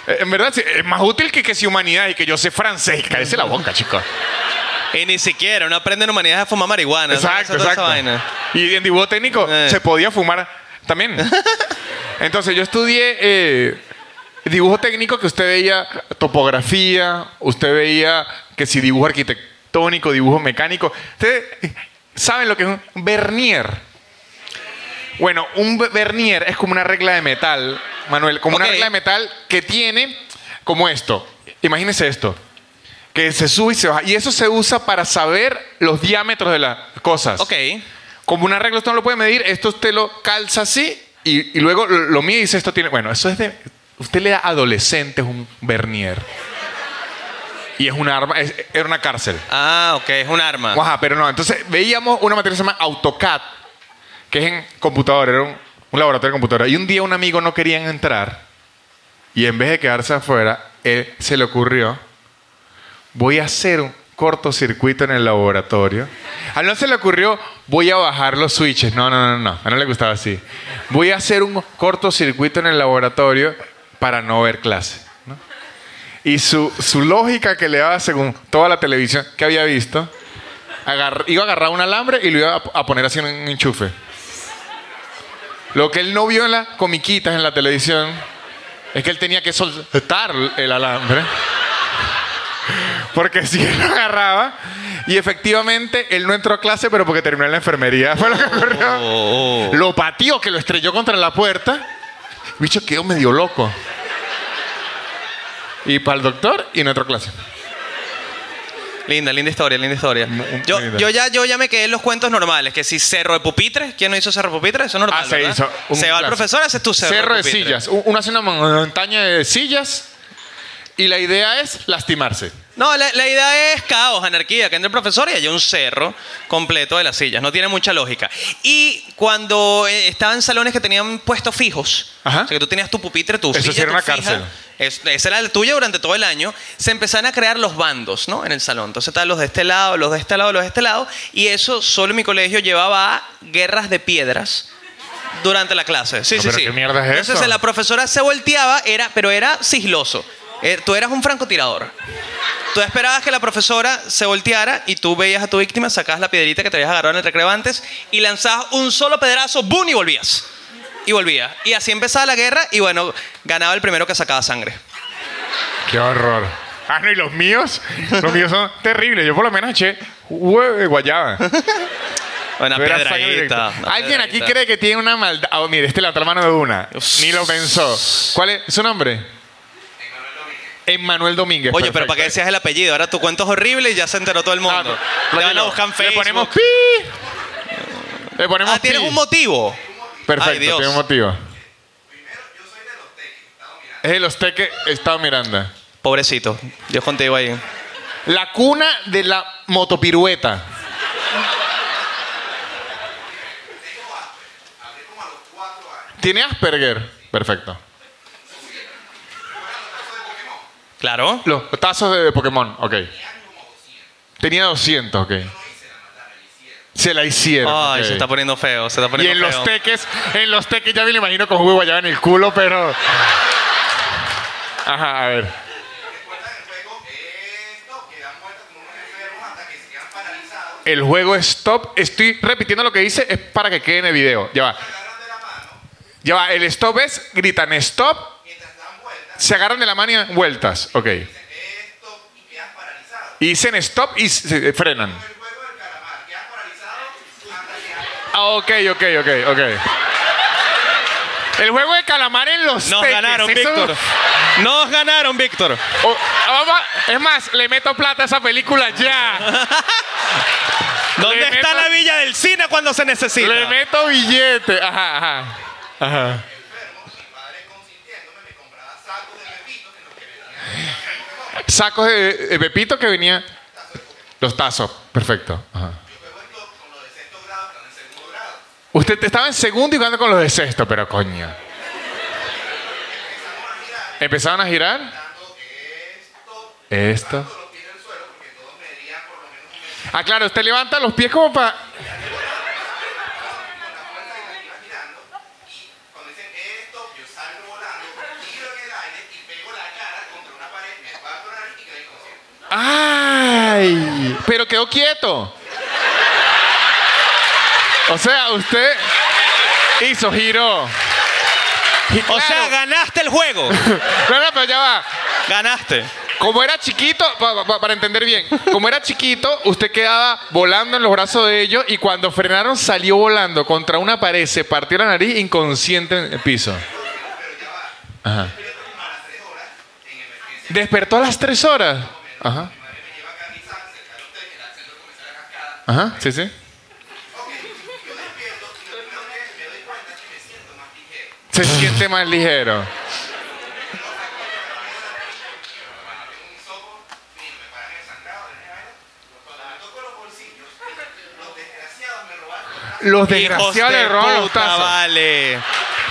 Eh, En verdad, sí, es más útil que que si humanidad y que yo sé francés. Cállese la boca, chicos. Y ni siquiera, uno aprende en humanidades a fumar marihuana. Exacto, esa exacto. vaina. Y en dibujo técnico Eh. se podía fumar también. Entonces yo estudié eh, dibujo técnico que usted veía topografía, usted veía que si dibujo arquitectónico, dibujo mecánico. Ustedes saben lo que es un vernier. Bueno, un ve- vernier es como una regla de metal, Manuel, como una regla de metal que tiene como esto. Imagínese esto que se sube y se baja. Y eso se usa para saber los diámetros de las cosas. Ok. Como una regla usted no lo puede medir, esto usted lo calza así y, y luego lo, lo mide y dice esto tiene... Bueno, eso es de... Usted le da a adolescentes un vernier. Y es un arma, es, era una cárcel. Ah, ok, es un arma. Ajá, pero no. Entonces veíamos una materia que se llama AutoCAD, que es en computadora, era un, laboratorio de computadora. Y un día un amigo no quería entrar y en vez de quedarse afuera, él se le ocurrió, voy a hacer un cortocircuito en el laboratorio. A él no se le ocurrió, voy a bajar los switches. No, no, no, no. A él no le gustaba así. Voy a hacer un cortocircuito en el laboratorio para no ver clase. Y su, su lógica que le daba según toda la televisión que había visto, iba a agarrar un alambre y lo iba a poner así en un enchufe. Lo que él no vio en las comiquitas en la televisión es que él tenía que soltar el alambre. Porque si él lo agarraba y efectivamente él no entró a clase, pero porque terminó en la enfermería. Fue lo que ocurrió. Oh, oh. Lo pateó, que lo estrelló contra la puerta. El bicho quedó medio loco. Y para el doctor y no entró a clase. Linda, linda historia, linda historia. Yo, linda. yo, ya, yo ya me quedé en los cuentos normales, que si cerro de pupitre, ¿quién no hizo cerro de pupitre? Eso es normal, Ah, se ¿verdad? hizo. un Se va el clásico. profesor, haces tu cerro, Cerro de sillas. Uno hace una montaña de sillas y la idea es lastimarse. No, la, la idea es caos, anarquía, que entre el profesor y haya un cerro completo de las sillas. No tiene mucha lógica. Y cuando eh, estaba en salones que tenían puestos fijos, Ajá. o sea, que tú tenías tu pupitre, tu Eso silla, sí era una fija, cárcel. Es- esa era la tuya durante todo el año, se empezaron a crear los bandos, ¿no? En el salón. Entonces estaban los de este lado, los de este lado, los de este lado. Y eso solo en mi colegio llevaba a guerras de piedras durante la clase. Sí, No, sí, pero sí. ¿qué mierda es Entonces eso? la profesora se volteaba, era, pero era sigloso. Eh, tú eras un francotirador. Tú esperabas que la profesora se volteara y tú veías a tu víctima, sacabas la piedrita que te habías agarrado en el recreo antes y lanzabas un solo pedazo, ¡boom! y volvías. Y volvías. Y así empezaba la guerra y bueno, ganaba el primero que sacaba sangre. Qué horror. Ah, no, y los míos, los míos son terribles. Yo por lo menos eché huevo de guayaba. Una piedradita. ¿Alguien aquí cree que tiene una maldad? Ah, mire, este la mano de una. Ni lo pensó. ¿Cuál es su nombre? Emmanuel Domínguez. Oye, pero. ¿para qué decías el apellido? Ahora tu cuento es horrible y ya se enteró todo el Ah, mundo. no, Te van a lo- buscar en Le Facebook. ponemos pi. Le ponemos Ah, ¿tienes pi. un motivo? Perfecto, Ay, Dios. tiene un motivo. Es de los teques, estaba Miranda. Pobrecito. Dios contigo ahí. La cuna de la motopirueta. ¿Tiene Asperger? Perfecto. Claro. Los tazos de, de Pokémon, ok. Tenía 200, ok. Se la hicieron. Ay, se está poniendo feo, se está Y en los teques, en los teques ya me lo imagino con jugo de guayaba en el culo, pero. Ajá, a ver. El juego stop, estoy repitiendo lo que dice, es para que quede en el video. Ya va. Ya va, el stop es, gritan stop, se agarran de la mano y dan vueltas. Ok. Y dicen stop y se frenan. Ah, ok, ok, ok, ok. El juego de calamar en los Nos teques, ganaron, eso- Víctor. Nos ganaron, Víctor. Oh, ah, vamos a- es más, le meto plata a esa película ya. ¿Dónde Le está meto- la villa del cine cuando se necesita? Le meto billete. Ajá, ajá. Ajá. Sacos de, de Pepito que venía. Los tazos. Perfecto. Ajá. Usted estaba en segundo y jugando con los de sexto, pero coño. Empezaron a girar. Esto. Ah, claro, usted levanta los pies como para. ¡Ay! Pero quedó quieto. O sea, usted hizo giro. Y O sea, ganaste el juego. no, no, pero ya va. Ganaste. Como era chiquito, pa- pa- para entender bien, como era chiquito, usted quedaba volando en los brazos de ellos y cuando frenaron salió volando contra una pared, se partió la nariz inconsciente en el piso. Ajá. Despertó a las tres horas. Ajá. Ajá, sí, sí. Se siente más ligero. Los desgraciados Hijos le de roban los tazos. vale.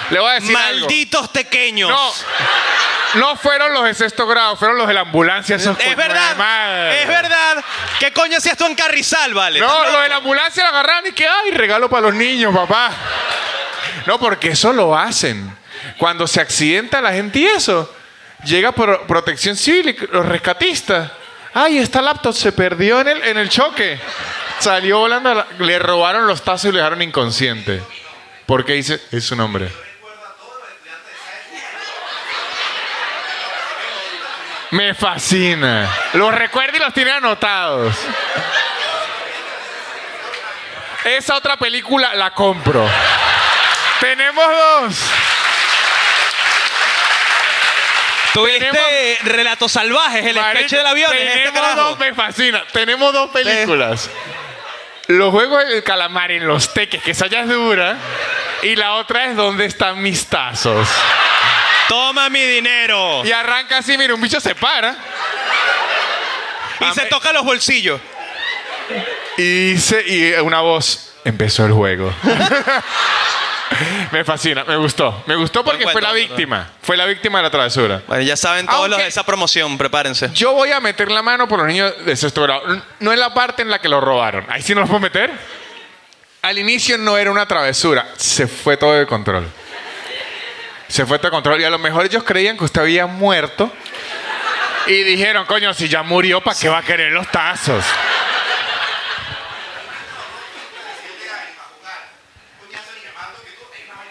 Le voy a decir algo. Malditos tequeños. No, no fueron los de sexto grado, fueron los de la ambulancia. Esos Es de verdad, madre. es verdad. ¿Qué coño hacías tú en Carrizal, vale? No, ¿Estás los de la ambulancia lo agarraron y que, ay, regalo para los niños, papá. No, porque eso lo hacen. Cuando se accidenta la gente y eso, llega pro- protección civil y los rescatistas. Ay, esta laptop se perdió en el, en el choque. Salió volando, la- le robaron los tazos y lo dejaron inconsciente. Porque dice, es su nombre. Me fascina. Los recuerda y los tiene anotados. Esa otra película la compro. Tenemos dos. Tuviste Relatos Salvajes, el sketch del avión. este Tenemos carajo. dos, me fascina. Tenemos dos películas. Los juegos del calamar en los teques, que esa ya es dura. Y la otra es ¿Dónde están mis tazos? Toma mi dinero. Y arranca así, mira, un bicho se para. Y se toca los bolsillos. Y dice, y una voz, empezó el juego. me fascina, me gustó. Me gustó porque fue la víctima. Fue la víctima de la travesura. Bueno, ya saben todos Aunque- los de esa promoción, prepárense. Yo voy a meter la mano por los niños de sexto grado. No es la parte en la que lo robaron. Ahí sí no los puedo meter. Al inicio no era una travesura. Se fue todo de control. Se fue todo de control. Y a lo mejor ellos creían que usted había muerto. Y dijeron, coño, si ya murió, ¿para qué va a querer los tazos?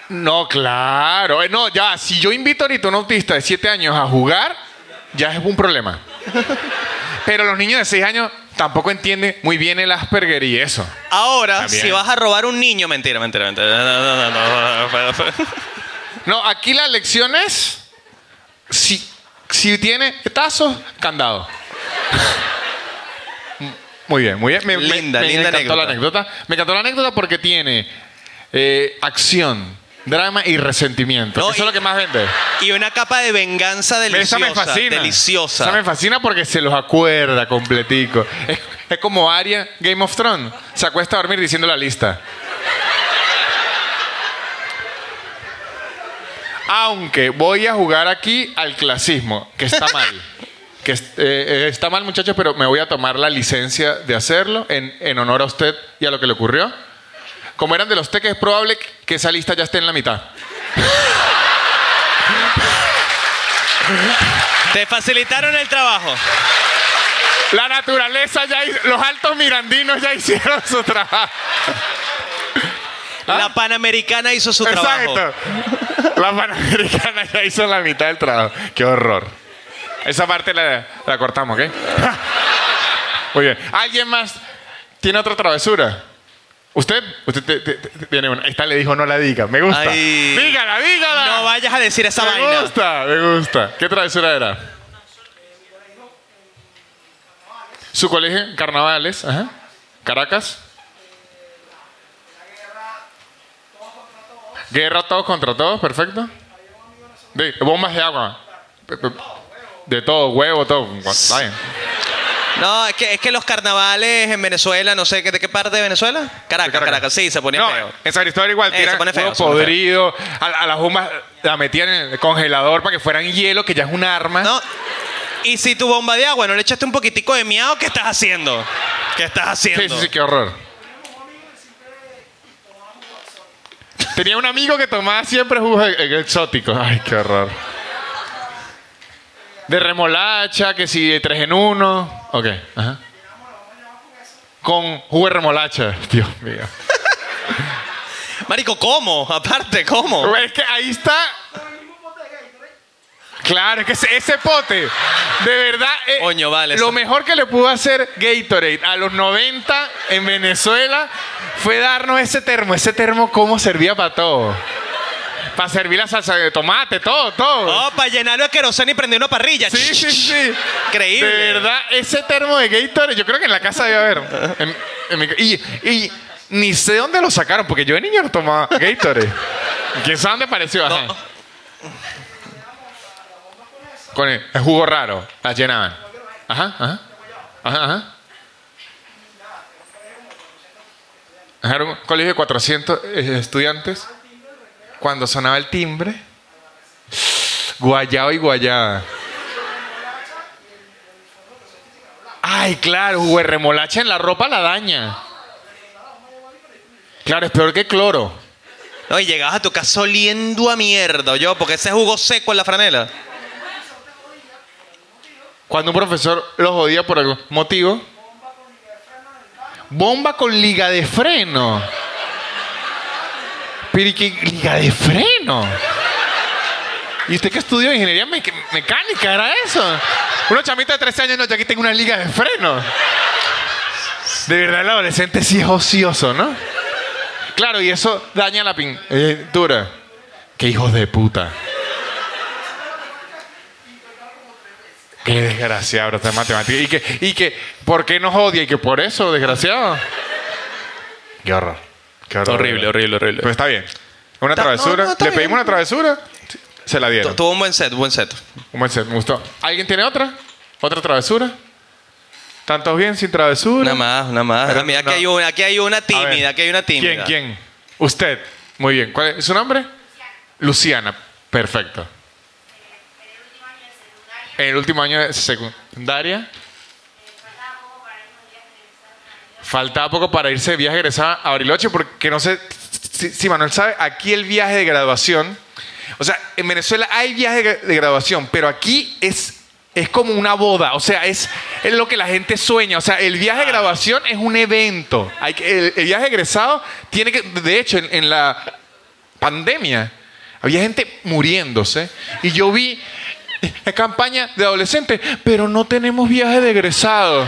No, claro. Eh, No, ya, si yo invito ahorita a un autista de 7 años a jugar, ya es un problema. Pero los niños de 6 años tampoco entienden muy bien el Asperger y eso. Ahora, si vas a robar un niño, mentira, mentira, mentira. No, no, no, no, no, no, no. No, aquí la lección es, si, si tiene tazos, candado. Muy bien, muy bien. Me, me- Linda, me linda encantó la anécdota. Me encantó la anécdota porque tiene eh, acción, drama y resentimiento. No, Eso y- es lo que más vende. Y una capa de venganza deliciosa. Esa me fascina. Deliciosa. Esa me fascina porque se los acuerda completico. Es, es como Arya Game of Thrones. Se acuesta a dormir diciendo la lista. Aunque voy a jugar aquí al clasismo, que está mal. Que eh, eh, está mal, muchachos, pero me voy a tomar la licencia de hacerlo en, en honor a usted y a lo que le ocurrió. Como eran de los teques, es probable que esa lista ya esté en la mitad. Te facilitaron el trabajo. La naturaleza ya hizo- los altos mirandinos ya hicieron su trabajo. La Panamericana hizo su trabajo. ¿Ah? Exacto. La Panamericana ya hizo la mitad del trabajo. Qué horror. Esa parte la, la cortamos, ¿ok? Muy bien. ¿Alguien más tiene otra travesura? ¿Usted? Usted te- te- te- tiene una. Esta le dijo no la diga. Me gusta. Ay. Dígala, dígala. No vayas a decir esa me vaina. gusta, me gusta. ¿Qué travesura era? Su colegio, carnavales, ajá. Caracas. Guerra todos contra todos, perfecto. De, bombas de agua. De todo, huevo, todo. Está bien. No, es que, es que los carnavales en Venezuela, no sé, ¿de qué parte de Venezuela? Caracas, Caracas. Caracas, sí, se ponía No, feo. en San Cristóbal igual, Eh, tiran se pone feo, pone podrido. A, a las bombas la metían en el congelador para que fueran hielo, que ya es un arma. No. Y si tu bomba de agua no le echaste un poquitico de miau, ¿qué estás haciendo? ¿Qué estás haciendo? Sí, sí, sí, qué horror. Tenía un amigo que tomaba siempre jugos e- e- exóticos. Ay, qué horror. De remolacha, que si de tres en uno. Ok, ajá. Con jugo de remolacha. Dios mío. Marico, ¿cómo? Aparte, ¿cómo? Es que ahí está. Claro, es que ese, ese pote, de verdad, eh, vale, lo eso- mejor que le pudo hacer Gatorade a los 90 en Venezuela fue darnos ese termo. Ese termo, ¿cómo servía para todo? Para servir la salsa de tomate, todo, todo. Oh, para llenarlo de queroseno y prender una parrilla. Sí, sí, sí. Increíble. De verdad, ese termo de Gatorade, yo creo que en la casa debe haber. En- en mi ca- y, y ni sé dónde lo sacaron, porque yo de niño no tomaba Gatorade. ¿Quién sabe dónde pareció? Ajá. No. Con el, el jugo raro, las llenaban. Ajá, ajá. Ajá, ajá. Ajá, Era un colegio de 400 eh, estudiantes. Cuando sonaba el timbre, guayaba y guayaba. Ay, claro, jugo de remolacha en la ropa la daña. Claro, es peor que cloro. No, y llegabas a tu casa oliendo a mierda, yo, porque ese jugo seco en la franela. Cuando un profesor los jodía por algún motivo. Bomba con liga de freno. ¿Y qué liga de freno? ¿Y usted que estudió ingeniería mecánica? ¿Era eso? Unos chamitos de 13 años, no, yo aquí tengo una liga de freno. De verdad, el adolescente sí es ocioso, ¿no? Claro, y eso daña la pintura. Qué hijos de puta. Qué desgraciado, esta matemática. Y que, y que, ¿por qué nos odia? Y que por eso, desgraciado. Qué horror. Horrible, horrible, horrible. Pero está bien. Una Está- travesura. no, no, está Le bien. pedimos una travesura. Se la Tu- dieron. Tuvo un buen set, buen set. Un buen set, me gustó. ¿Alguien tiene otra? ¿Otra travesura? ¿Tantos bien sin travesura? Una más, una más. Pero mira, aquí, no. hay una, aquí hay una A ver, tímida, aquí hay una tímida. ¿Quién? ¿Quién? Usted. Muy bien. ¿Cuál es su nombre? Luciana. Perfecto. En el último año de secundaria. Faltaba poco para irse de viaje egresada a Bariloche porque no sé si, si Manuel sabe, aquí el viaje de graduación, o sea, en Venezuela hay viaje de graduación, pero aquí es, es como una boda, o sea, es, es lo que la gente sueña, o sea, el viaje de graduación es un evento, hay que, el, el viaje egresado tiene que, de hecho, en, en la pandemia había gente muriéndose y yo vi eh, campaña de adolescentes, pero no tenemos viaje de egresado.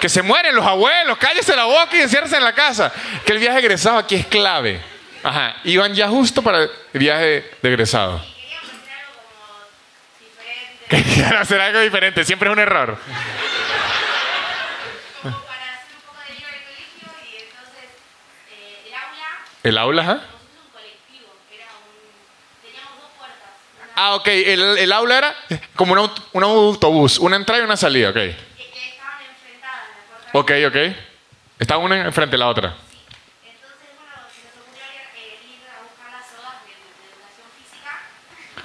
Que se mueren los abuelos, cállese la boca y enciérrese en la casa. Que el viaje egresado aquí es clave. Ajá, iban ya justo para el viaje de egresado. Querían hacer algo diferente, siempre es un error. para hacer un poco de lío colegio y entonces eh, el aula ¿El aula, ajá? nosotros un colectivo, era un, teníamos dos puertas, una Ah, ok, el, el aula era como un autobús, una entrada y una salida, ok. que, que estaban enfrentadas la puerta. Ok, ok. Está una enfrente de la otra. Entonces,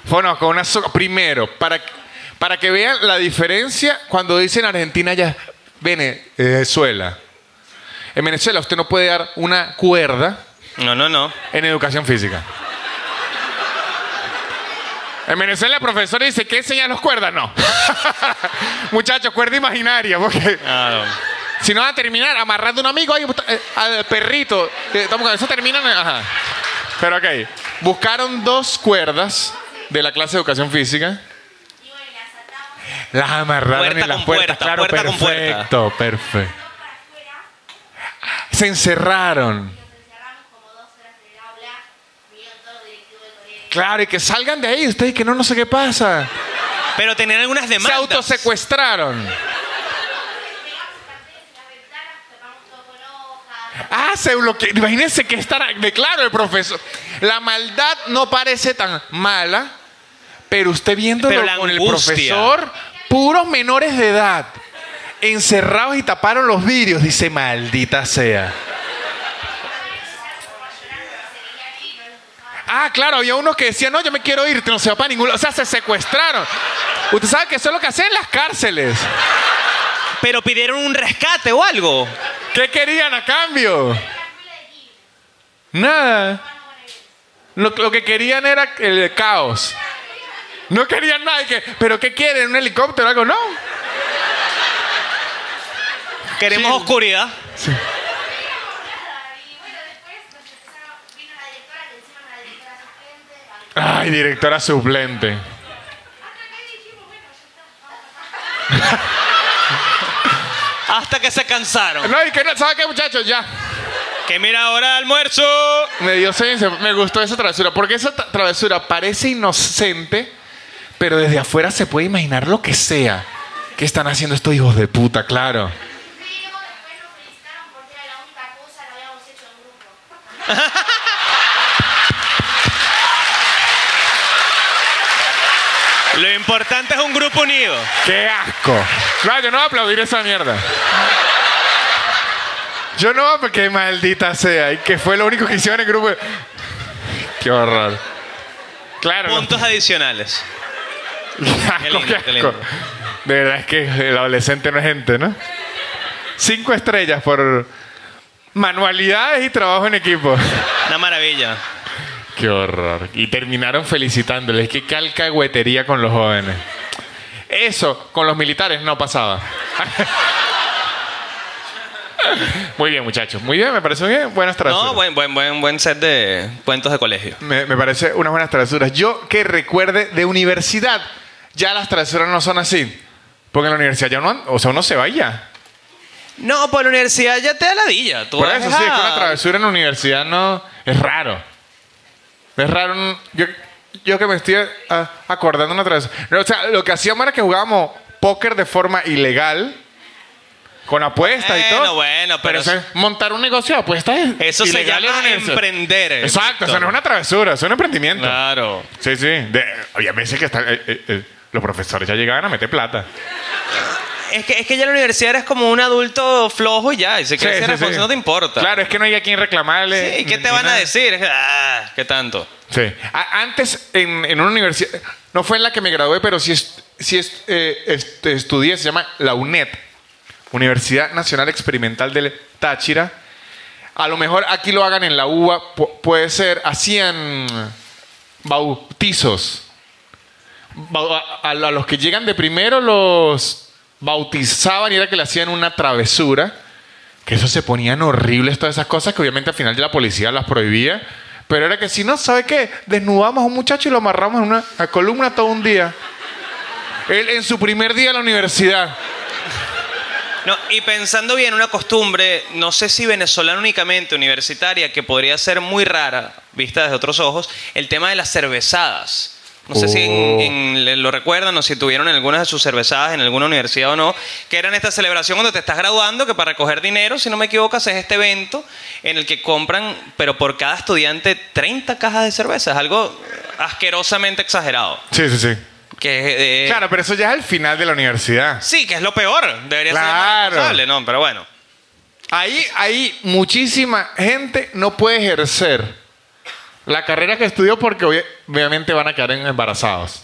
bueno, eh, con una soga. Primero, para, para que vean la diferencia cuando dicen Argentina ya Venezuela. En Venezuela usted no puede dar una cuerda No, no, no. en educación física. En Venezuela el profesor dice, ¿qué enseñan los cuerdas? No. Muchachos, cuerda imaginaria, porque Ah, si no van a terminar amarrando a un amigo ahí, eh, al perrito. eh, eso terminan. eh, Ajá. Pero ok. Buscaron dos cuerdas de la clase de educación física. Las amarraron Puerta en las puertas. puerta, claro, puerta perfecto, perfecto. Se encerraron. Claro, y que salgan de ahí ustedes que no, no sé qué pasa. Pero tenían algunas Se demandas. autosecuestraron. Pegamos carteles en las ventanas, tapamos todo con hojas. Ah, se bloqueó. Imagínense que estará. Claro, el profesor. La maldad no parece tan mala, pero usted viéndolo Pero con el profesor, puros menores de edad, encerrados y taparon los vidrios, dice maldita sea. Ah, claro, había unos que decían, no, yo me quiero ir, no se va para ningún lado. O sea, se secuestraron. Usted sabe que eso es lo que hacen en las cárceles. Pero pidieron un rescate o algo. ¿Qué querían a cambio? Nada. Lo, lo que querían era el caos. No querían nada. que, ¿Pero qué quieren? ¿Un helicóptero o algo? No. Queremos Sí. oscuridad. Ay, directora suplente. Hasta que se cansaron. No, y que no, ¿sabe qué, muchachos? Ya. Que mira ahora almuerzo. Me dio seis, me gustó esa travesura. Porque esa tra- travesura parece inocente, pero desde afuera se puede imaginar lo que sea. ¿Qué están haciendo estos hijos de puta? Claro. Importante es un grupo unido. ¡Qué asco! No, yo no voy a aplaudir esa mierda. Yo no, porque maldita sea. Y que fue lo único que hicieron en el grupo. Qué horror. Claro. no- Puntos adicionales. Qué lindo, qué qué asco. lindo. De verdad es que el adolescente no es gente, ¿no? Cinco estrellas por manualidades y trabajo en equipo. Una maravilla. Qué horror. Y terminaron felicitándoles. Qué calcahuetería con los jóvenes. Eso con los militares no pasaba. Muy bien, muchachos. Muy bien, me parece bien. Buenas travesuras. No, buen, buen, buen, buen set de cuentos de colegio. Me, me parece unas buenas travesuras. Yo que recuerde de universidad, ya las travesuras no son así. Porque en la universidad ya no, o sea, uno se va y ya. No, por la universidad ya te da ladilla. Tú Por eso sí, es que una travesura en la universidad no. Es raro. Es raro. Yo, yo que me estoy ah, acordando una travesura. No, o sea, lo que hacíamos era que jugábamos póker de forma ilegal. Con apuestas y Bueno, todo. bueno, pero eso es montar un negocio de apuestas es Eso se llama emprender. eh, Exacto, eso Víctor. no es una travesura, eso es un emprendimiento. Claro. Sí, sí. De, oye, a veces que están, eh, eh, eh, los profesores ya llegaban a meter plata. Es que, es que ya en la universidad eres como un adulto flojo y ya. Y si quieres Sí, ser sí, no te importa. Claro, es que no hay a quien reclamarle. Sí, ¿qué te van a decir? Ah, ¿qué tanto? Sí. A- antes, en, en una universidad, no fue en la que me gradué, pero sí, est- sí est- eh, est- estudié, se llama la UNED, Universidad Nacional Experimental del Táchira. A lo mejor aquí lo hagan en la UBA, pu- puede ser, hacían bautizos. Bau- A, a los que llegan de primero los bautizaban y era que le hacían una travesura. Que eso se ponían horribles todas esas cosas que obviamente al final ya la policía las prohibía. Pero era que si no, ¿sabe qué? Desnudamos a un muchacho y lo amarramos en una columna todo un día. Él en su primer día en la universidad. No, y pensando bien, una costumbre, no sé si venezolana únicamente, universitaria, que podría ser muy rara, vista desde otros ojos, el tema de las cervezadas. No sé si en- Oh. en- lo recuerdan o si tuvieron algunas de sus cervezadas en alguna universidad o no, que eran esta celebración cuando te estás graduando, que para recoger dinero, si no me equivoco, es este evento en el que compran, pero por cada estudiante, 30 cajas de cerveza. Es algo asquerosamente exagerado. Sí, sí, sí. Que, eh, Claro, pero eso ya es el final de la universidad. Sí, que es lo peor. Debería ser Claro. responsable, ¿no? Pero bueno. Ahí, ahí muchísima gente no puede ejercer la carrera que estudió porque obvia- obviamente van a quedar en- embarazados.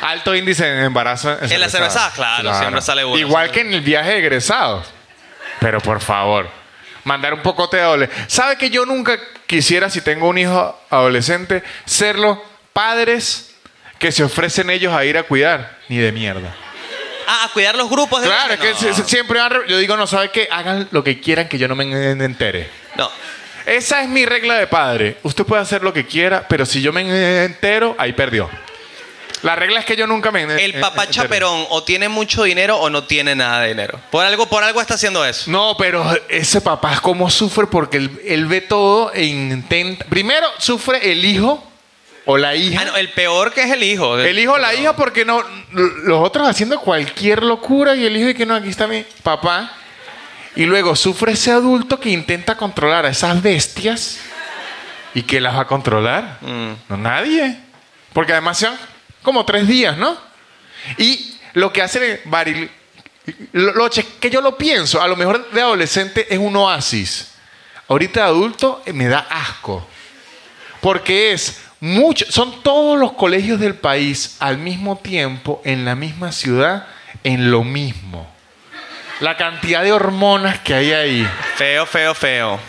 Alto índice de embarazo. En las cervezadas, claro, siempre sale uno, Igual que en el viaje de egresados. Pero por favor, mandar un poco de doble. ¿Sabe que yo nunca quisiera, si tengo un hijo adolescente, ser los padres que se ofrecen ellos a ir a cuidar? Ni de mierda. Ah, a cuidar los grupos de Claro, es que no. siempre van yo digo, no, ¿sabe qué? Hagan lo que quieran que yo no me en- entere. No. Esa es mi regla de padre. Usted puede hacer lo que quiera, pero si yo me entero, ahí perdió. La regla es que yo nunca me El papá entere. chaperón o tiene mucho dinero o no tiene nada de dinero. Por algo, por algo está haciendo eso. No, pero ese papá cómo sufre porque él, él ve todo e intenta... Primero sufre el hijo o la hija. Ah, no, el peor que es el hijo. El hijo o la hija porque no... Los otros haciendo cualquier locura y el hijo y que no, aquí está mi papá. Y luego sufre ese adulto que intenta controlar a esas bestias. ¿Y que las va a controlar? Mm. No, nadie. Porque además son como tres días, ¿no? Y lo que hacen es Baril- lo, que yo lo pienso, a lo mejor de adolescente es un oasis. Ahorita de adulto eh, me da asco. Porque es mucho, son todos los colegios del país al mismo tiempo, en la misma ciudad, en lo mismo. La cantidad de hormonas que hay ahí. Feo, feo, feo.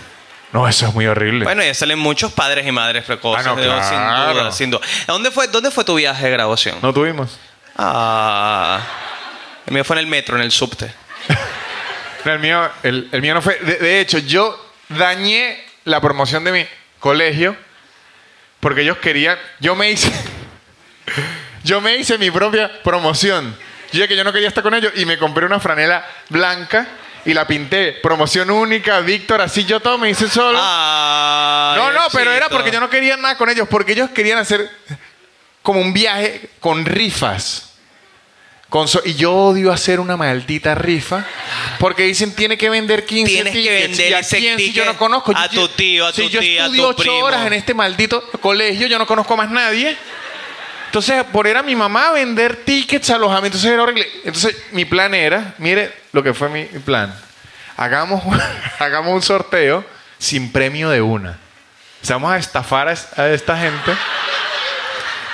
No, eso es muy horrible. Bueno, ya salen muchos padres y madres precoces. Ah, no, digo, Sin duda, sin duda. ¿A ¿Dónde fue, ¿Dónde fue tu viaje de graduación? no tuvimos. Ah. El mío fue en el metro, en el subte. No, el mío, el, el mío no fue. De, de hecho, yo dañé la promoción de mi colegio porque ellos querían. Yo me hice. Yo me hice mi propia promoción. Yo dije que yo no quería estar con ellos y me compré una franela blanca y la pinté. Promoción única, Víctor, así yo todo me hice solo. Ay, no, no, pero era porque yo no quería nada con ellos, porque ellos querían hacer como un viaje con rifas. Con so- y yo odio hacer una maldita rifa porque dicen tiene que vender 15 Tienes que tickets. vender ¿Y a si yo no conozco? a Yo- tu tío, a si tu yo tía, a estudio tu ocho primo. horas en este maldito colegio, yo no conozco más nadie. Entonces, por ir a mi mamá vender tickets, alojamiento, entonces era horrible. Entonces, mi plan era, mire lo que fue mi, mi plan. Hagamos, hagamos un sorteo sin premio de una. O sea, vamos a estafar a, a esta gente.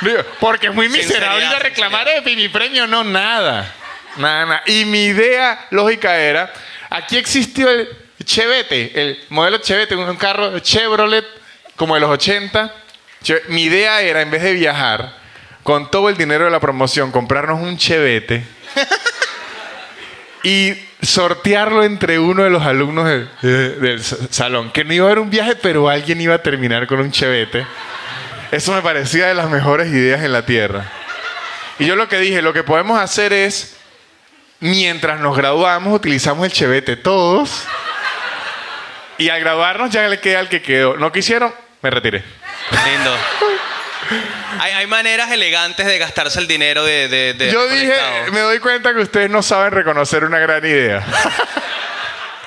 Digo, porque es muy miserable ir a reclamar eh, mi premio, no, nada. Nada, nada. Y mi idea lógica era, aquí existió el Chevette, el modelo Chevette, un carro Chevrolet como de los 80. Che- Mi idea era, en vez de viajar, con todo el dinero de la promoción, comprarnos un Chevette y sortearlo entre uno de los alumnos de- de- del sa- salón. Que no iba a haber un viaje, pero alguien iba a terminar con un Chevette. Eso me parecía de las mejores ideas en la Tierra. Y yo lo que dije, lo que podemos hacer es, mientras nos graduamos, utilizamos el chevete todos. Y al graduarnos ya le queda el que quedó. No quisieron, me retiré. Lindo. Hay, hay maneras elegantes de gastarse el dinero de. de, de Yo dije, me doy cuenta que ustedes no saben reconocer una gran idea.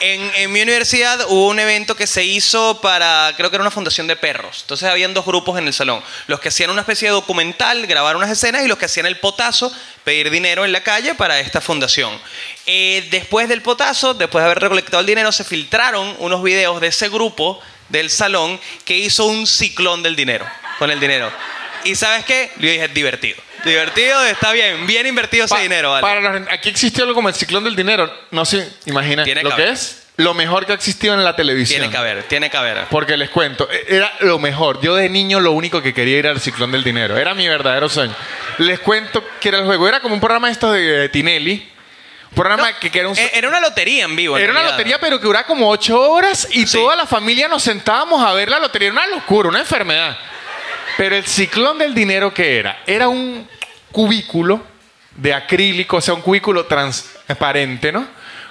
En, en mi universidad hubo un evento que se hizo para, creo que era una fundación de perros. Entonces habían dos grupos en el salón. Los que hacían una especie de documental, grabar unas escenas, y los que hacían el potazo, pedir dinero en la calle para esta fundación. Eh, después del potazo, después de haber recolectado el dinero, se filtraron unos videos de ese grupo del salón que hizo un ciclón del dinero, con el dinero. Y ¿sabes qué? Yo dije, divertido. Divertido, está bien, bien invertido ese Pa- dinero, ¿vale? para los- aquí existió algo como el ciclón del dinero. No se imagina Tiene lo que haber. es. Lo mejor que ha existido en la televisión. Tiene que haber, tiene que haber. Porque les cuento, e- era lo mejor. Yo de niño lo único que quería era el ciclón del dinero. Era mi verdadero sueño. Les cuento que era el juego. Era como un programa esto de, de Tinelli. Un programa que, que era un... Eh, Era una lotería en vivo. en Era una realidad. lotería, pero que duraba como ocho horas y Sí. toda la familia nos sentábamos a ver la lotería. Era una locura, una enfermedad. Pero el ciclón del dinero, ¿qué era? Era un cubículo de acrílico, o sea, un cubículo transparente, ¿no?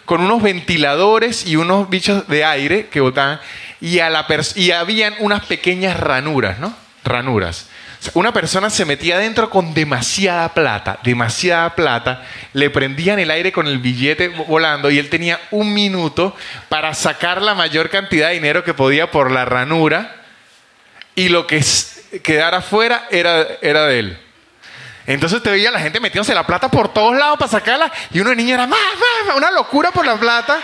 Con unos ventiladores y unos bichos de aire que botaban. Y, a la y habían unas pequeñas ranuras, ¿no? Ranuras. Una persona se metía adentro con demasiada plata, demasiada plata, le prendían el aire con el billete vo- volando y él tenía un minuto para sacar la mayor cantidad de dinero que podía por la ranura y lo que quedara afuera era, era de él. Entonces te veía la gente metiéndose la plata por todos lados para sacarla y uno de niño era más, más, más", una locura por la plata.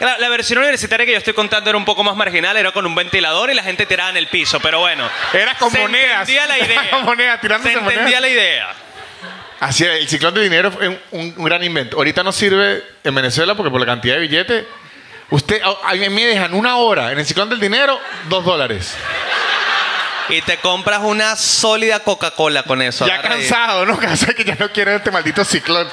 La, la versión universitaria que yo estoy contando era un poco más marginal, era con un ventilador y la gente tirada en el piso, pero bueno. Era con se monedas. entendía la idea. Monedas, tirándose se entendía monedas. la idea. Así era, el ciclón de dinero fue un, un- un gran invento. Ahorita no sirve en Venezuela porque por la cantidad de billetes, usted, a, a mí me dejan una hora en el ciclón del dinero, dos dólares. Y te compras una sólida Coca-Cola con eso. ya agarra y- cansado, ¿no? Cansado que ya no quiero este maldito ciclón.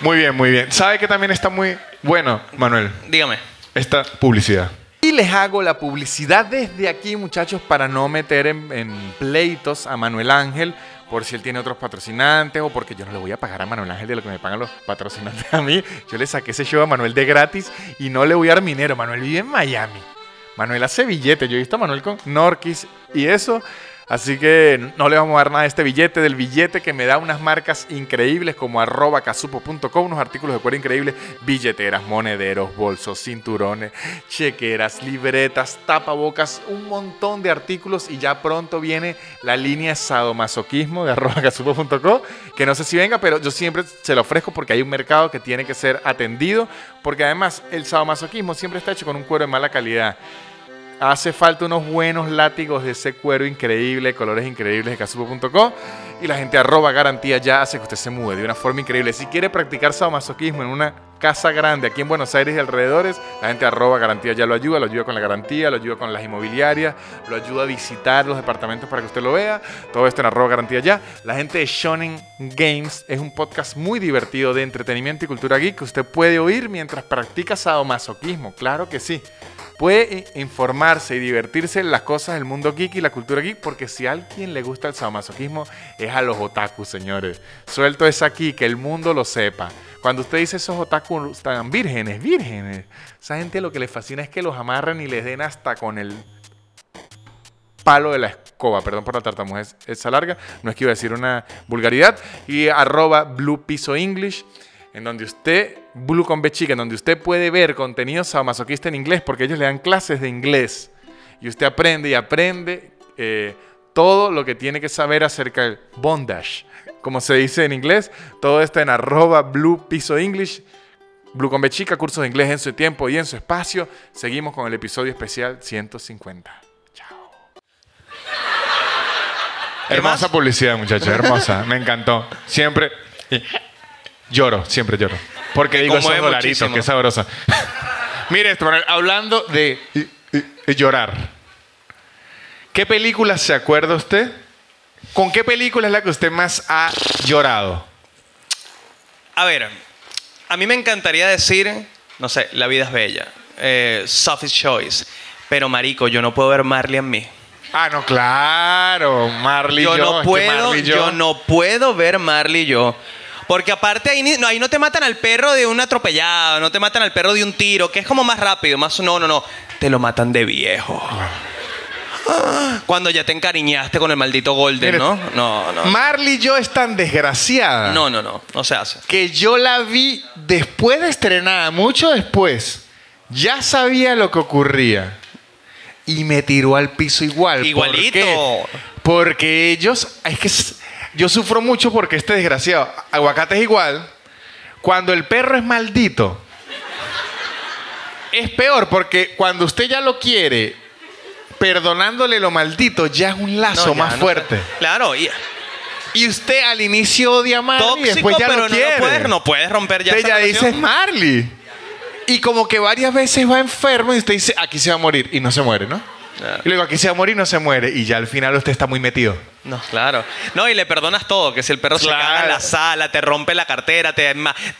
muy bien, muy bien. ¿Sabe que también está muy bueno, Manuel? Dígame. Esta publicidad. Y les hago la publicidad desde aquí, muchachos, para no meter en, en pleitos a Manuel Ángel por si él tiene otros patrocinantes o porque yo no le voy a pagar a Manuel Ángel de lo que me pagan los patrocinantes a mí. Yo le saqué ese show a Manuel de gratis y no le voy a dar minero. Manuel vive en Miami. Manuel hace billete. Yo he visto a Manuel con Norquis y eso. Así que no le vamos a dar nada de este billete, del billete que me da unas marcas increíbles como arroba casupo.com, unos artículos de cuero increíbles, billeteras, monederos, bolsos, cinturones, chequeras, libretas, tapabocas, un montón de artículos. Y ya pronto viene la línea sadomasoquismo de arroba casupo.com, que no sé si venga, pero yo siempre se lo ofrezco porque hay un mercado que tiene que ser atendido, porque además el sadomasoquismo siempre está hecho con un cuero de mala calidad hace falta unos buenos látigos de ese cuero increíble, colores increíbles de casupo.co y la gente arroba garantía ya hace que usted se mueve de una forma increíble. Si quiere practicar sadomasoquismo en una casa grande aquí en Buenos Aires y alrededores, la gente arroba garantía ya lo ayuda, lo ayuda con la garantía, lo ayuda con las inmobiliarias, lo ayuda a visitar los departamentos para que usted lo vea. Todo esto en arroba garantía ya. La gente de Shonen Games es un podcast muy divertido de entretenimiento y cultura geek que usted puede oír mientras practica sadomasoquismo. Claro que sí. Puede i- informarse y divertirse en las cosas del mundo geek y la cultura geek, porque si a alguien le gusta el sadomasoquismo es a los otakus, señores. Suelto es aquí, que el mundo lo sepa. Cuando usted dice esos otakus están vírgenes, vírgenes, esa gente lo que les fascina es que los amarran y les den hasta con el palo de la escoba, perdón por la tartamudez esa larga, no es que iba a decir una vulgaridad, y arroba Blue Piso English, en donde usted, Blue con B chica, en donde usted puede ver contenido sadomasoquista en inglés, porque ellos le dan clases de inglés, y usted aprende y aprende eh, todo lo que tiene que saber acerca del bondage, como se dice en inglés, todo esto en arroba Blue Piso English, Blue con B chica, cursos de inglés en su tiempo y en su espacio, seguimos con el episodio especial 150. ¿Qué Hermosa publicidad, muchachos, hermosa. Me encantó. Siempre lloro, siempre lloro. Porque digo esos dolaritos, qué sabrosa. Mire hablando de llorar. ¿Qué película se acuerda usted? ¿Con qué película es la que usted más ha llorado? A ver, a mí me encantaría decir, no sé, La vida es bella, eh, Sophie's Choice, pero marico, yo no puedo ver Marley en mí. Ah, no, claro. Marley yo yo. no puedo, Marley y yo. no puedo ver Marley yo. Porque aparte ahí, ni- no, ahí no te matan al perro de un atropellado, no te matan al perro de un tiro, que es como más rápido, más no, no, no, te lo matan de viejo. Ah, Cuando ya te encariñaste con el maldito Golden, ¿no? No, no. Marley y yo es tan desgraciada. No, no, no, no se hace. que yo la vi después de estrenada, mucho después. Ya sabía lo que ocurría. Y me tiró al piso igual. ¿Por Igualito. qué? Porque ellos. Es que s- yo sufro mucho porque este desgraciado. Aguacate es igual. Cuando el perro es maldito. Es peor porque cuando usted ya lo quiere, perdonándole lo maldito, ya es un lazo No, ya, más no fuerte. Claro, y Y usted al inicio odia a Marley y tóxico, después ya pero lo no, lo puedes, no puedes romper ya Usted ya relación. dice Marley. Y como que varias veces va enfermo y usted dice, aquí se va a morir. Y no se muere, ¿no? Claro. Y luego aquí se va a morir y no se muere. Y ya al final usted está muy metido. No, claro. No, y le perdonas todo, que si el perro se caga en la sala, te rompe la cartera, te,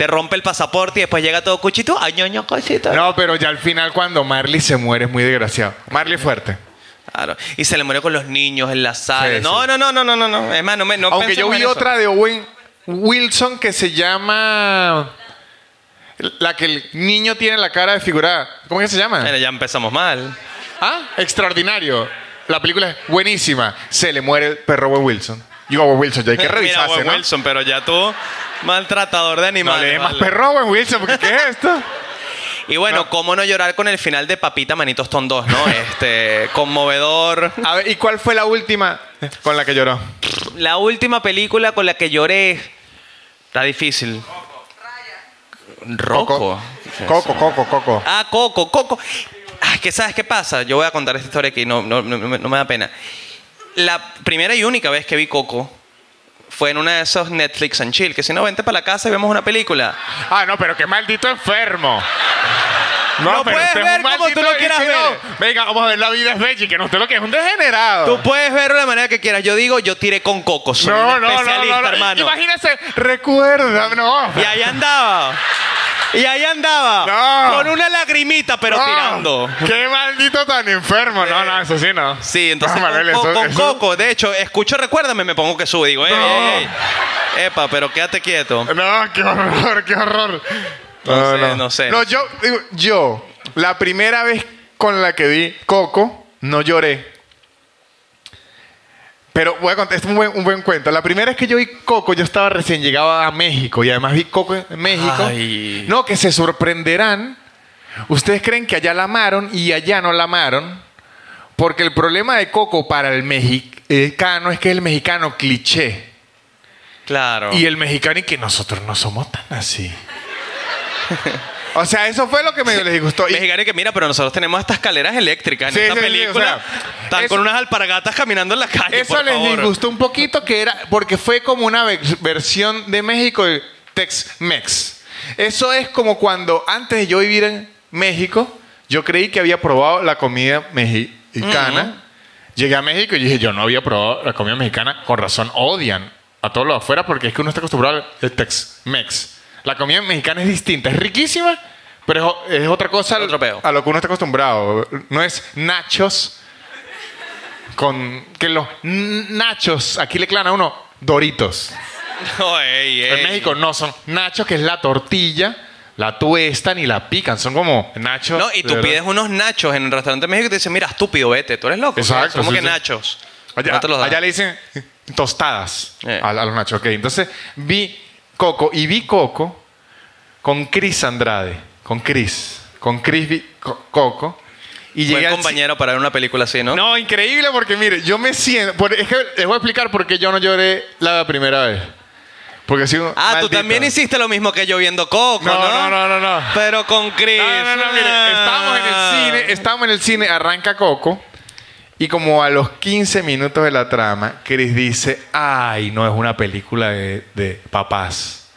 rompe el pasaporte y después llega todo cuchito, ay, ñoño, cosita. No, pero ya al final cuando Marley se muere es muy desgraciado. Marley fuerte. Claro. Y se le murió con los niños en la sala. Sí, no, sí. no, no, no, no, no, no. Es más, no me no Aunque yo vi en otra de Owen Wilson que se llama... La que el niño tiene la cara desfigurada. ¿Cómo que se llama? Mira, ya empezamos mal. Ah, extraordinario. La película es buenísima. Se le muere el perro Owen Wilson. Digo, Owen Wilson, ya hay que Mira, revisarse, Owen ¿no? Wilson, pero ya tú, maltratador de No animales. le dé más vale. perro a Owen Wilson, porque ¿qué es esto? Y bueno, No. cómo no llorar con el final de Papita Manitos Ton 2, ¿no? Este, conmovedor. A ver, ¿y cuál fue la última con la que lloró? La última película con la que lloré. Está difícil. Rocco. Coco, Coco, Coco. Ah, Coco, Coco. Ah, que sabes qué pasa. Yo voy a contar esta historia aquí, no, no, no, no me- no da pena. La primera y única vez que vi Coco fue en una de esos Netflix and Chill, que si no, vente para la casa y vemos una película. Ah, no, pero qué maldito enfermo. Lo puedes usted es ver un como tú lo quieras que no, ver. Venga, vamos a ver la vida es bella y que no usted lo que es un degenerado. Tú puedes verlo de la manera que quieras. Yo digo, yo tiré con Coco. Soy no, un no, no, especialista, no, no. hermano. Imagínese, recuerda, no. Y ahí andaba. Y ahí andaba. No. Con una lagrimita, pero No, tirando. Qué maldito tan enfermo. No, no, eso sí no. Sí, entonces No, con, Manuel, con- eso- con eso- Coco, de hecho, escucho Recuérdame, me pongo que sube. Digo, ey, ey, ey. Epa, pero quédate quieto. No, qué horror, qué horror. No sé, no sé. No, yo, digo, yo, la primera vez con la que vi Coco, no lloré. Pero voy a contar, este es un buen, un buen cuento. La primera vez que yo vi Coco, yo estaba recién llegado a México y además vi Coco en México. Ay. No, que se sorprenderán. Ustedes creen que allá la amaron y allá no la amaron. Porque el problema de Coco para el mexicano es que es el mexicano cliché. Claro. Y el mexicano y que nosotros no somos tan así. O sea, eso fue lo que me les disgustó. Y- Mexicano que mira, pero nosotros tenemos estas escaleras eléctricas en Sí, esta sí, sí, película. o sea, están eso- con unas alpargatas caminando en la calle. Eso por les favor. disgustó un poquito que era porque fue como una ve- versión de México de Tex-Mex. Eso es como cuando antes de yo vivir en México, yo creí que había probado la comida mexicana. Llegué a México y dije, yo no había probado la comida mexicana. Con razón odian a todos los afuera porque es que uno está acostumbrado al Tex-Mex. La comida mexicana es distinta, es riquísima, pero es, es otra cosa al- a lo que uno está acostumbrado. No es nachos con que los nachos aquí le clavan a uno doritos. No, ey, ey. En México no son nachos, que es la tortilla, la tuestan y la pican. Son como nachos. No, y tú verdad. pides unos nachos en el restaurante de México y te dicen, mira, estúpido, vete, tú eres loco. Exacto, ¿Cómo sí, que sí. nachos? Allá, No allá le dicen tostadas Eh. a, a los nachos. Ok, entonces vi Coco y vi Coco con Chris Andrade. Con Chris. Con Chris vi Co- Coco. Y Buen llegué al compañero para ver una película así, ¿no? No, increíble porque mire, yo me siento. por- es que les voy a explicar por qué yo no lloré la primera vez. Porque si Ah, tú maldito. también hiciste lo mismo que yo viendo Coco, ¿no? No, no, no, no, no. Pero con Chris. No, no, no, mire, estábamos en el cine, estábamos en el cine, arranca Coco. Y como a los 15 minutos de la trama, Chris dice, ay, no es una película de, de papás.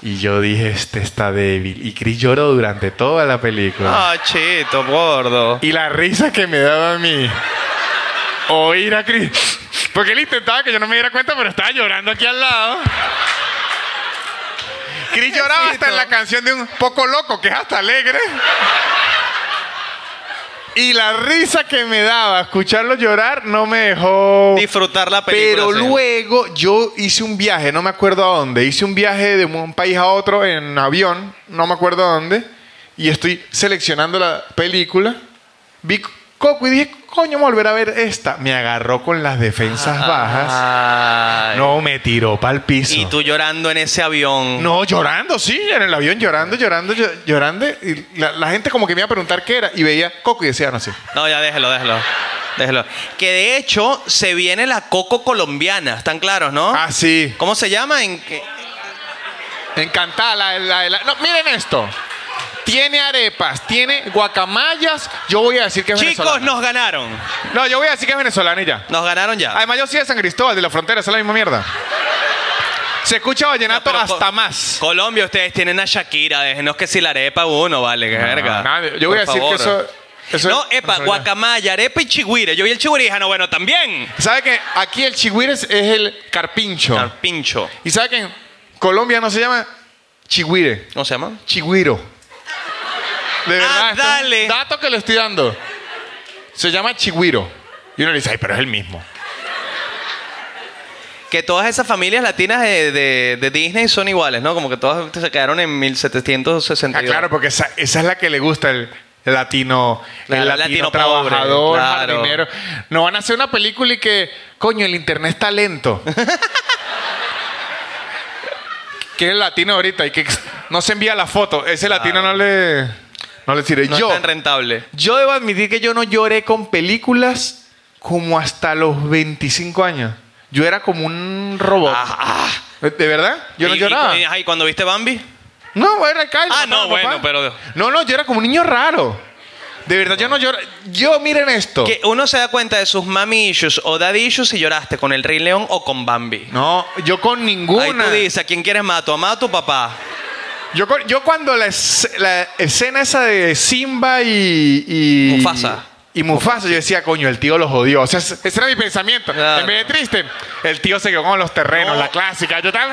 Y yo dije, este está débil. Y Chris lloró durante toda la película. Ah, chito, gordo. Y la risa que me daba a mí oír a Chris. Porque él intentaba que yo no me diera cuenta, pero estaba llorando aquí al lado. Chris lloraba hasta en la canción de un poco loco, que es hasta alegre. Y la risa que me daba escucharlo llorar no me dejó. Disfrutar la película. Pero sí. luego yo hice un viaje, no me acuerdo a dónde. Hice un viaje de un país a otro en avión, no me acuerdo a dónde. Y estoy seleccionando la película. Vi Coco y dije, coño, volver a ver esta. Me agarró con las defensas bajas. No, me tiró para el piso. Y tú llorando en ese avión. No, llorando, sí, en el avión llorando, llorando, llo- llorando. Y la, la gente como que me iba a preguntar qué era. Y veía Coco y decía, no. No, ya déjelo, déjelo. Déjelo. Que de hecho se viene la coco colombiana, ¿están claros, no? Ah, sí. ¿Cómo se llama? En? Encantada. La, la- la- no, miren esto. Tiene arepas, tiene guacamayas. Yo voy a decir que es Chicos, venezolana. nos ganaron. No, yo voy a decir que es venezolana y ya. Nos ganaron ya. Además, yo soy de San Cristóbal, de la frontera, esa es la misma mierda. Se escucha vallenato Pero hasta Co- más. Colombia, ustedes tienen a Shakira, déjenos que si la arepa uno, vale, que verga. Yo voy a decir que eso. eso No, es epa, guacamaya, arepa y chigüire. Yo vi el chigüire y dije, no, bueno, también. ¿Sabe que aquí el chigüire es es el carpincho? Carpincho. ¿Y sabe que en Colombia no se llama chigüire? ¿Cómo se llama? Chigüiro. De verdad. Ah, esto es un dale. Dato que le estoy dando. Se llama chigüiro. Y uno le dice, ay, pero es el mismo. Que todas esas familias latinas de, de- de Disney son iguales, ¿no? Como que todas se quedaron en Ah, 1762. claro, porque esa, esa es la que le gusta el, el latino, Claro, el latino, trabajador, claro. jardinero. No van a hacer una película y que, coño, el internet está lento. que es el latino ahorita y que no se envía la foto. Ese latino no le, no le sirve. No yo, es tan rentable. yo debo admitir que yo no lloré con películas como hasta los 25 años. Yo era como un robot. Ah, ¿De de verdad? Yo no ¿Y- y- lloraba. y- ¿Y cuando viste Bambi? No, era Kyle. Ah, no, papá. bueno, pero- No, no, yo era como un niño raro. De verdad, yo no lloro. Yo, miren esto. Que uno se da cuenta de sus mami issues o daddy issues si lloraste con el Rey León o con Bambi. No, yo con ninguna. Ahí tú dices, ¿a quién quieres más? ¿A mamá o a tu papá? Yo, cuando la, es- la escena esa de Simba y. y Mufasa. Y Mufasa, yo decía, coño, el tío los jodió. O sea, ese era mi pensamiento. Claro. En vez de triste, el tío se quedó con los terrenos, No. la clásica. Yo tal.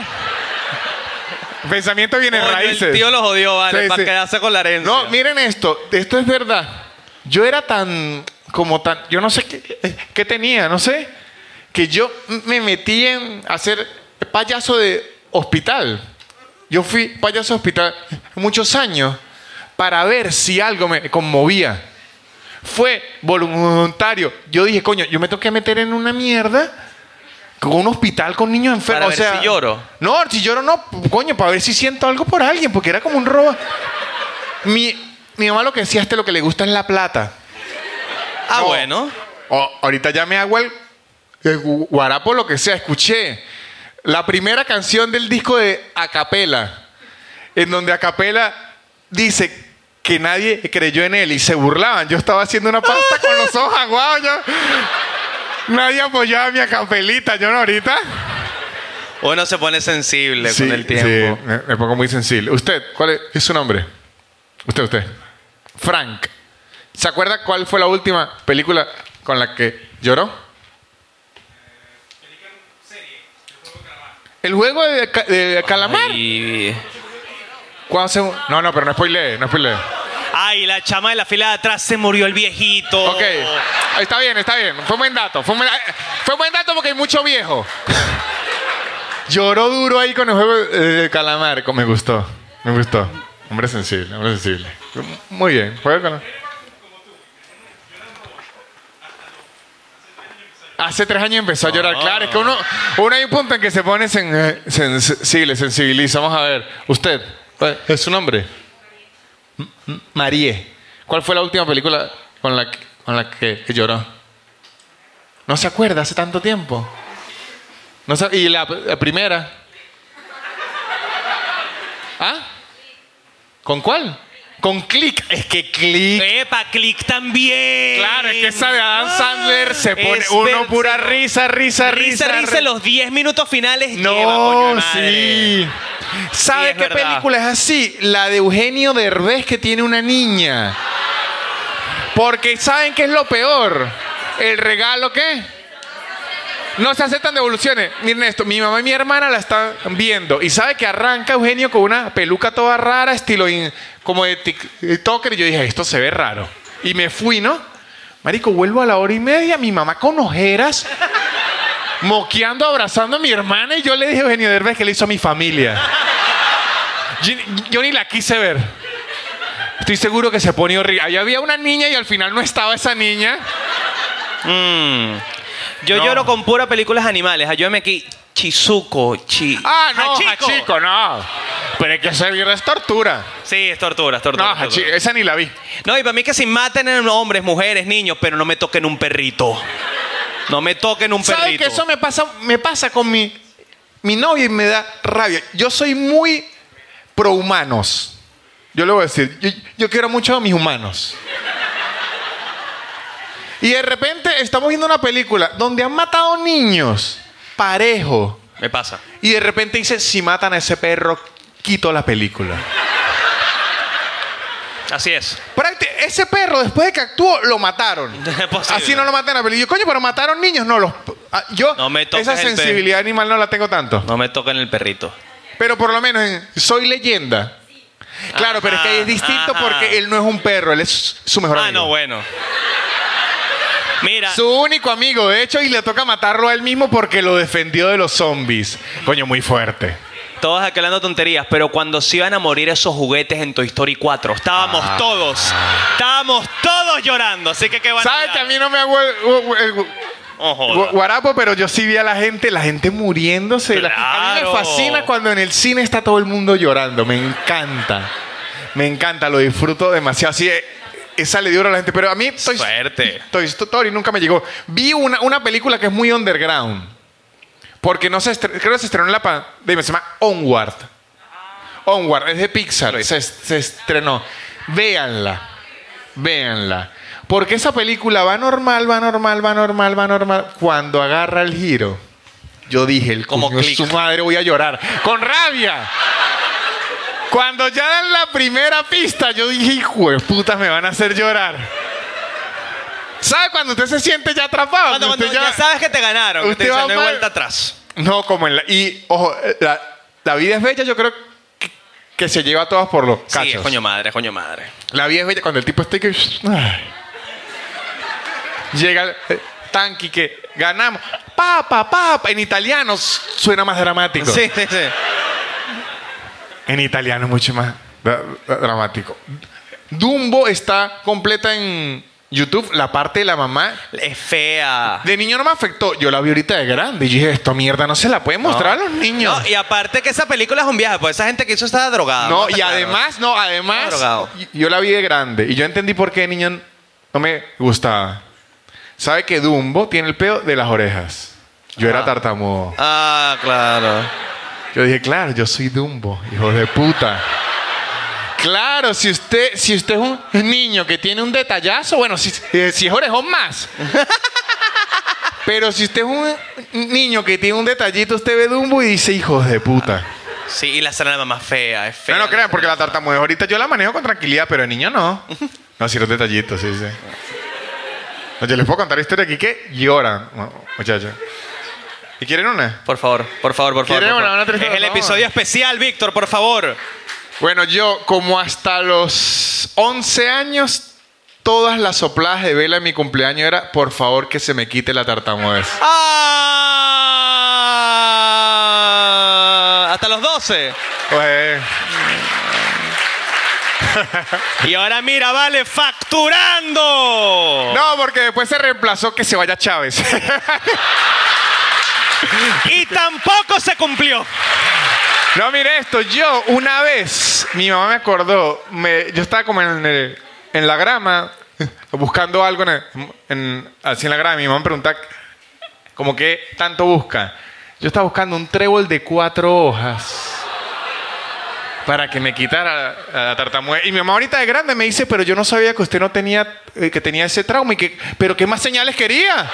Pensamiento viene raíces. El tío lo jodió, vale, Sí, para sí. quedarse con la herencia. No, miren esto, esto es verdad. Yo era tan, como tan, yo no sé qué, qué tenía, no sé, que yo me metí en hacer payaso de hospital. Yo fui payaso hospital muchos años para ver si algo me conmovía. Fue voluntario. Yo dije, coño, yo me tengo que meter en una mierda con un hospital con niños enfermos. Para o ver sea, si lloro. No, si lloro no, coño, para ver si siento algo por alguien, porque era como un robo. Mi, mi mamá lo que decía, este lo que le gusta es la plata. ah, no. bueno. O- ahorita ya me hago el, el gu- guarapo, lo que sea. Escuché la primera canción del disco de Acapela. en donde Acapela dice que nadie creyó en él y se burlaban. Yo estaba haciendo una pasta con los ojos aguados. yo- Nadie apoyaba a mi Acapelita. Yo no ahorita. Uno se pone sensible con el tiempo. sí, me, me pongo muy sensible. ¿Usted? ¿Cuál es, es su nombre? Usted, usted. Frank. ¿Se acuerda cuál fue la última película con la que lloró? El juego de, ca- de calamar. Ay, ¿Cuándo se- No, no, pero no spoilee, no spoilee. ay, la chama de la fila de atrás se murió el viejito. Ok, está bien, está bien. Fue un buen dato. Fue un buen, fue buen dato porque hay mucho viejo. Lloró duro ahí con el juego de calamar. Me gustó, me gustó. Hombre sensible, hombre sensible. Muy bien, juego de calamar. Hace tres años empezó a llorar. Claro, es que uno, uno hay un punto en que se pone sen- eh, sensible, sensibiliza. Vamos a ver. Usted, ¿cuál ¿es su nombre? Marie. ¿Cuál fue la última película con la que, con la que, que lloró? No se acuerda, hace tanto tiempo. No se- y la, la primera. ¿Ah? ¿Con cuál? Con Click. Es que Click. Epa, click también. Claro, es que esa de Adam Ah, Sandler se pone es uno ver- pura risa, risa, risa. Risa, risa, ri- los 10 minutos finales lleva, coño de No, madre. sí. ¿Sabe es qué verdad. película es así? La de Eugenio Derbez que tiene una niña. Porque ¿saben qué es lo peor? ¿El regalo qué? No se aceptan devoluciones. Miren esto, mi mamá y mi hermana la están viendo. Y sabe que arranca Eugenio con una peluca toda rara, estilo in- como de TikToker. Y yo dije, esto se ve raro. Y me fui, ¿no? Marico, vuelvo a la hora y media, mi mamá con ojeras, moqueando, abrazando a mi hermana. Y yo le dije a Eugenio Derbez que le hizo a mi familia. Yo, ni la quise ver. Estoy seguro que se pone horrible. Había una niña y al final no estaba esa niña. Mm. Yo No. lloro con puras películas animales. Ayúdame aquí. Chizuko, chi. Ah, no, Hachiko. Hachiko, no. Pero es que esa es tortura. Sí, es tortura, es tortura. No, es tortura. Hachi- esa ni la vi. No, y para mí que si maten a hombres, mujeres, niños, pero no me toquen un perrito. No me toquen un ¿Sabes perrito. que eso me pasa, me pasa con mi, mi novia y me da rabia? Yo soy muy pro humanos. Yo le voy a decir, yo, yo quiero mucho a mis humanos. Y de repente estamos viendo una película donde han matado niños parejo. Me pasa. Y de repente dice, si matan a ese perro, quito la película. Así es. Prácti- Ese perro, después de que actuó, lo mataron. Así no lo matan en la película. Yo, coño, pero mataron niños. No, los, ah, yo No me esa sensibilidad animal no la tengo tanto. No me toquen el perrito. Pero por lo menos en Soy Leyenda. Claro, pero es que ahí es distinto ajá. porque él no es un perro, él es su mejor Ah, amigo. no, bueno. Mira, Su único amigo, de hecho, y le toca matarlo a él mismo porque lo defendió de los zombies. Coño, muy fuerte. todos aquí hablando tonterías, pero cuando se iban a morir esos juguetes en Toy Story 4, estábamos Ah. todos, estábamos todos llorando. Así que qué van ¿Sabes que a mí no me hago el, el- el- joda. gu- guarapo, pero yo sí vi a la gente, la gente muriéndose. La- A mí me Claro. fascina cuando en el cine está todo el mundo llorando. Me encanta. Me encanta, lo disfruto demasiado. Así, eh, esa le dio a la gente. Pero a mí Toy, Suerte. Toy Story nunca me llegó. Vi una, una película que es muy underground. Porque no se creo que se estrenó en la pandemia. Se llama Onward. Onward, es de Pixar. Se, se estrenó. Véanla. Véanla. Porque esa película va normal, va normal, va normal, va normal. Cuando agarra el giro, yo dije, el Como click. su madre voy a llorar. ¡Con rabia! Cuando ya dan la primera pista, yo dije, hijo de puta, me van a hacer llorar. ¿Sabe cuando usted se siente ya atrapado? Cuando, cuando ya... sabes que te ganaron, te Usted va dicen, no hay vuelta atrás. No, como en la... Y, ojo, la, la vida es bella, yo creo que, que se lleva a todas por los Sí, cachos. es coño madre, es coño madre. La vida es bella cuando el tipo está que... ay. Llega el eh, tanque que ganamos. Papa, papa. En italiano suena más dramático. Sí, sí, sí. En italiano es mucho más dra- dra- dramático. Dumbo está completa en YouTube. La parte de la mamá. Es fea. De niño no me afectó. Yo la vi ahorita de grande. Y dije, esto mierda no se la puede mostrar a los niños. No, y aparte que esa película es un viaje, pues esa gente que hizo estaba drogada. No, ¿Está y además, no, además, yo la vi de grande y yo entendí por qué de niño no me gustaba. ¿Sabe que Dumbo tiene el peo de las orejas? Yo era Ah. tartamudo. Ah, claro. Yo dije, claro, yo soy Dumbo, hijo de puta. Claro, si usted, si usted es un niño que tiene un detallazo, bueno, si, si es orejón más. Pero si usted es un niño que tiene un detallito, usted ve Dumbo y dice, hijos de puta. Sí, y la salama más fea, es fea. No, no crean, porque la tartamudez ahorita yo la manejo con tranquilidad, pero el niño no. No, si los detallitos, sí, sí. No, Yo les puedo contar historia aquí que lloran, muchachos. ¿Y quieren una? Por favor, por favor, por favor. ¿Quiere por una- favor. una triste- es el episodio especial, Víctor, por favor. Bueno, yo como hasta los 11 años, todas las sopladas de vela en mi cumpleaños era, por favor, que se me quite la tartamudez. ¡Ah! Hasta los 12. Pues, Y ahora mira, vale, facturando. no, porque después se reemplazó que se vaya Chávez. Y tampoco se cumplió. No, mire esto, yo una vez, mi mamá me acordó, me- yo estaba como en, el- en la grama, buscando algo en, en- así en la grama, mi mamá me pregunta, como que tanto busca. Yo estaba buscando un trébol de cuatro hojas para que me quitara la tartamudez. Y mi mamá ahorita de grande me dice, pero yo no sabía que usted no tenía, eh, que tenía ese trauma, y que, pero ¿qué más señales quería?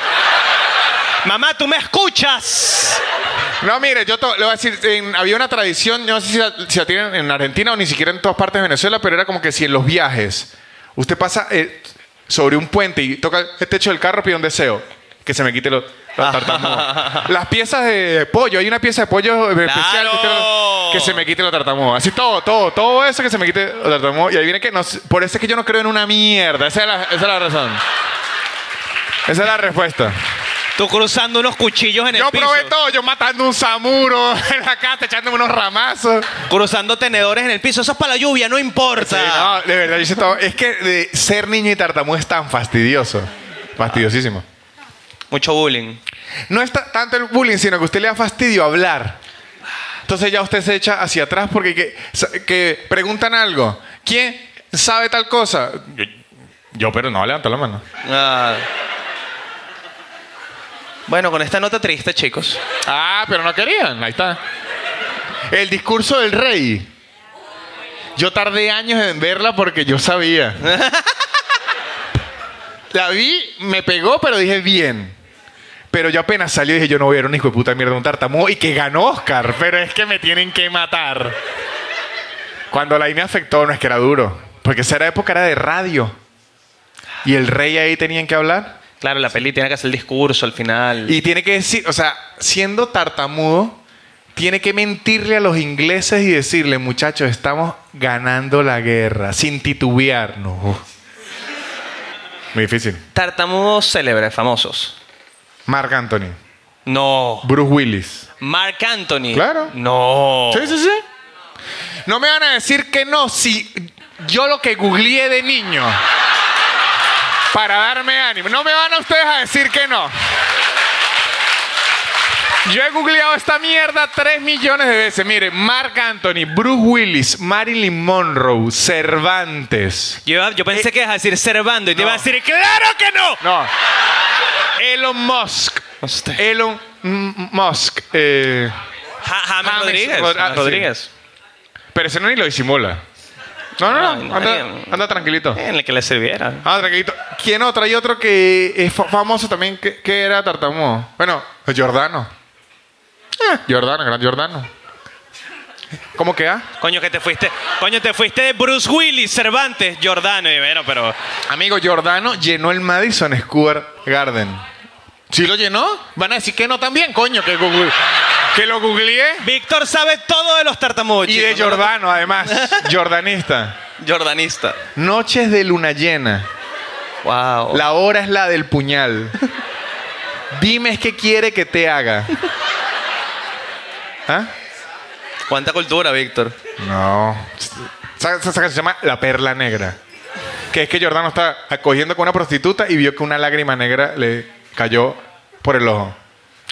Mamá, tú me escuchas. No, mire, yo to- le voy a decir, en- había una tradición, yo no sé si la, si la tienen en Argentina o ni siquiera en todas partes de Venezuela, pero era como que si en los viajes usted pasa eh, sobre un puente y toca el techo del carro, pide un deseo, que se me quite lo, la. Las piezas de pollo, hay una pieza de pollo especial que, se me quite la tartamuda. Así todo, todo, todo eso que se me quite la tartamuda. Y ahí viene que, no, por eso es que yo no creo en una mierda. Esa es la, esa es la razón. Esa es la respuesta. Tú cruzando unos cuchillos en el Yo piso. probé todo, yo matando un samuro en la casa, echándome unos ramazos. Cruzando tenedores en el piso. Eso es para la lluvia, no importa. Sí, no, de verdad, yo hice todo. Es que de ser niño y tartamudo es tan fastidioso. Fastidiosísimo. Mucho bullying. No es ta- tanto el bullying, sino que a usted le da fastidio hablar. Entonces ya usted se echa hacia atrás porque que, que preguntan algo. ¿Quién sabe tal cosa? Yo, yo, pero no, levanta la mano. Ah. Bueno, con esta nota triste, chicos. Ah, pero no querían. Ahí está. El discurso del rey. Yo tardé años en verla porque yo sabía. La vi, me pegó, pero dije bien. Pero yo apenas salió y dije, yo no voy a ver un hijo de puta mierda, un tartamudo. Y que ganó Oscar, pero es que me tienen que matar. Cuando la vi me afectó, no es que era duro. Porque esa era época era de radio. Y el rey ahí tenían que hablar. Claro, la peli tiene que hacer el discurso al final. Y tiene que decir, o sea, siendo tartamudo, tiene que mentirle a los ingleses y decirle, muchachos, estamos ganando la guerra, sin titubear. No. Muy difícil. Tartamudos célebres, famosos. Mark Anthony, No. Bruce Willis. Mark Anthony. Claro. No. Sí, sí, sí. No me van a decir que no si yo lo que googleé de niño para darme ánimo. No me van a ustedes a decir que no. Yo he googleado esta mierda tres millones de veces. Mire, Mark Anthony, Bruce Willis, Marilyn Monroe, Cervantes. Yo, pensé que ibas a decir Servando y te iba a decir, ¡claro que no! No. Elon Musk. Elon Musk. eh, James Rodríguez. Rod- ah. Rodríguez. pero ese no ni lo disimula. No, no, no. Anda, tranquilito. En el que le sirviera. Ah, tranquilito. ¿Quién otro? Hay otro que es fa- famoso también que, que era tartamudo. Bueno, Jordano. Eh, Jordano, gran Jordano. ¿Cómo queda? Coño, que te fuiste. Coño, te fuiste de Bruce Willis, Cervantes, Jordano. Y bueno, pero. Amigo, Jordano llenó el Madison Square Garden. ¿Sí lo llenó? Van a decir que no también, coño, que, google- que lo googleé. Víctor sabe todo de los tartamudos. Y de. Jordano, además. Jordanista. Jordanista. Noches de luna llena. Wow. La hora es la del puñal. Dime qué quiere que te haga. ¿Ah? ¿Cuánta cultura, Víctor? No. Esa, esa- esa canción se llama La Perla Negra. Que es que Jordano está acogiendo con una prostituta y vio que una lágrima negra le cayó por el ojo.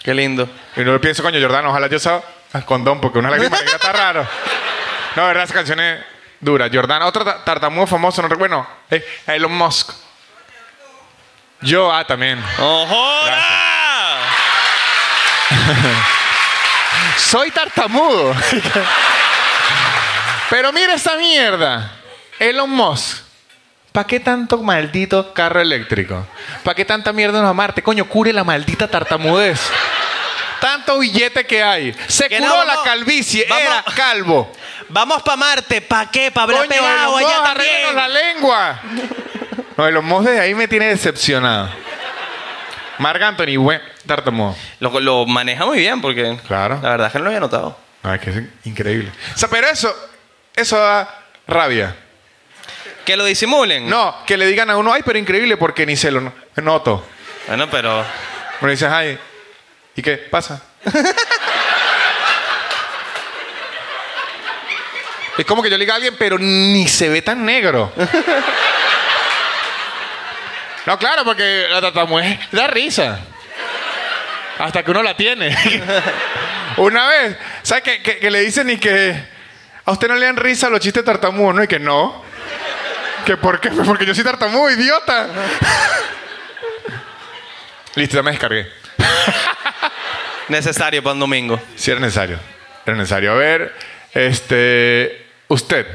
Qué lindo. Y no pienso, coño, Jordano, ojalá yo sea condón, porque una lágrima negra está raro. No, verdad, esa canción es dura. Jordano, otro ta- tartamudo famoso, no recuerdo. Eh, Elon Musk. Yo, ah, también. ¡Ojo! soy tartamudo. Pero mira esta mierda. Elon Musk. ¿Para qué tanto maldito carro eléctrico? ¿Para qué tanta mierda en Marte? Coño, cure la maldita tartamudez. Tanto billete que hay. Se Que curó no, la calvicie. vamos- Era calvo. Vamos para Marte, ¿para qué? Para hablar Coño, pegado Elon allá arréglenos la también. lengua. No, Elon Musk desde ahí me tiene decepcionado. Marc Anthony, buen tartamudo. Lo, lo maneja muy bien porque Claro. la verdad es que no lo había notado. Ay, que es increíble. O sea, pero eso, eso da rabia. Que lo disimulen. No, que le digan a uno, ay, pero increíble porque ni se lo no- noto. Bueno, pero Uno dice, ay, ¿y qué pasa? es como que yo le diga a alguien, pero ni se ve tan negro. no, claro, porque la tartamudez da risa. Hasta que uno la tiene. Una vez, ¿sabes que, que, que le dicen y que a usted no le dan risa los chistes tartamudos, ¿no? Y que no. ¿Que por qué? Pues Porque yo soy tartamudo, idiota. Listo, ya me descargué. Necesario para un domingo. Sí, era necesario. Era necesario. A ver, este. Usted,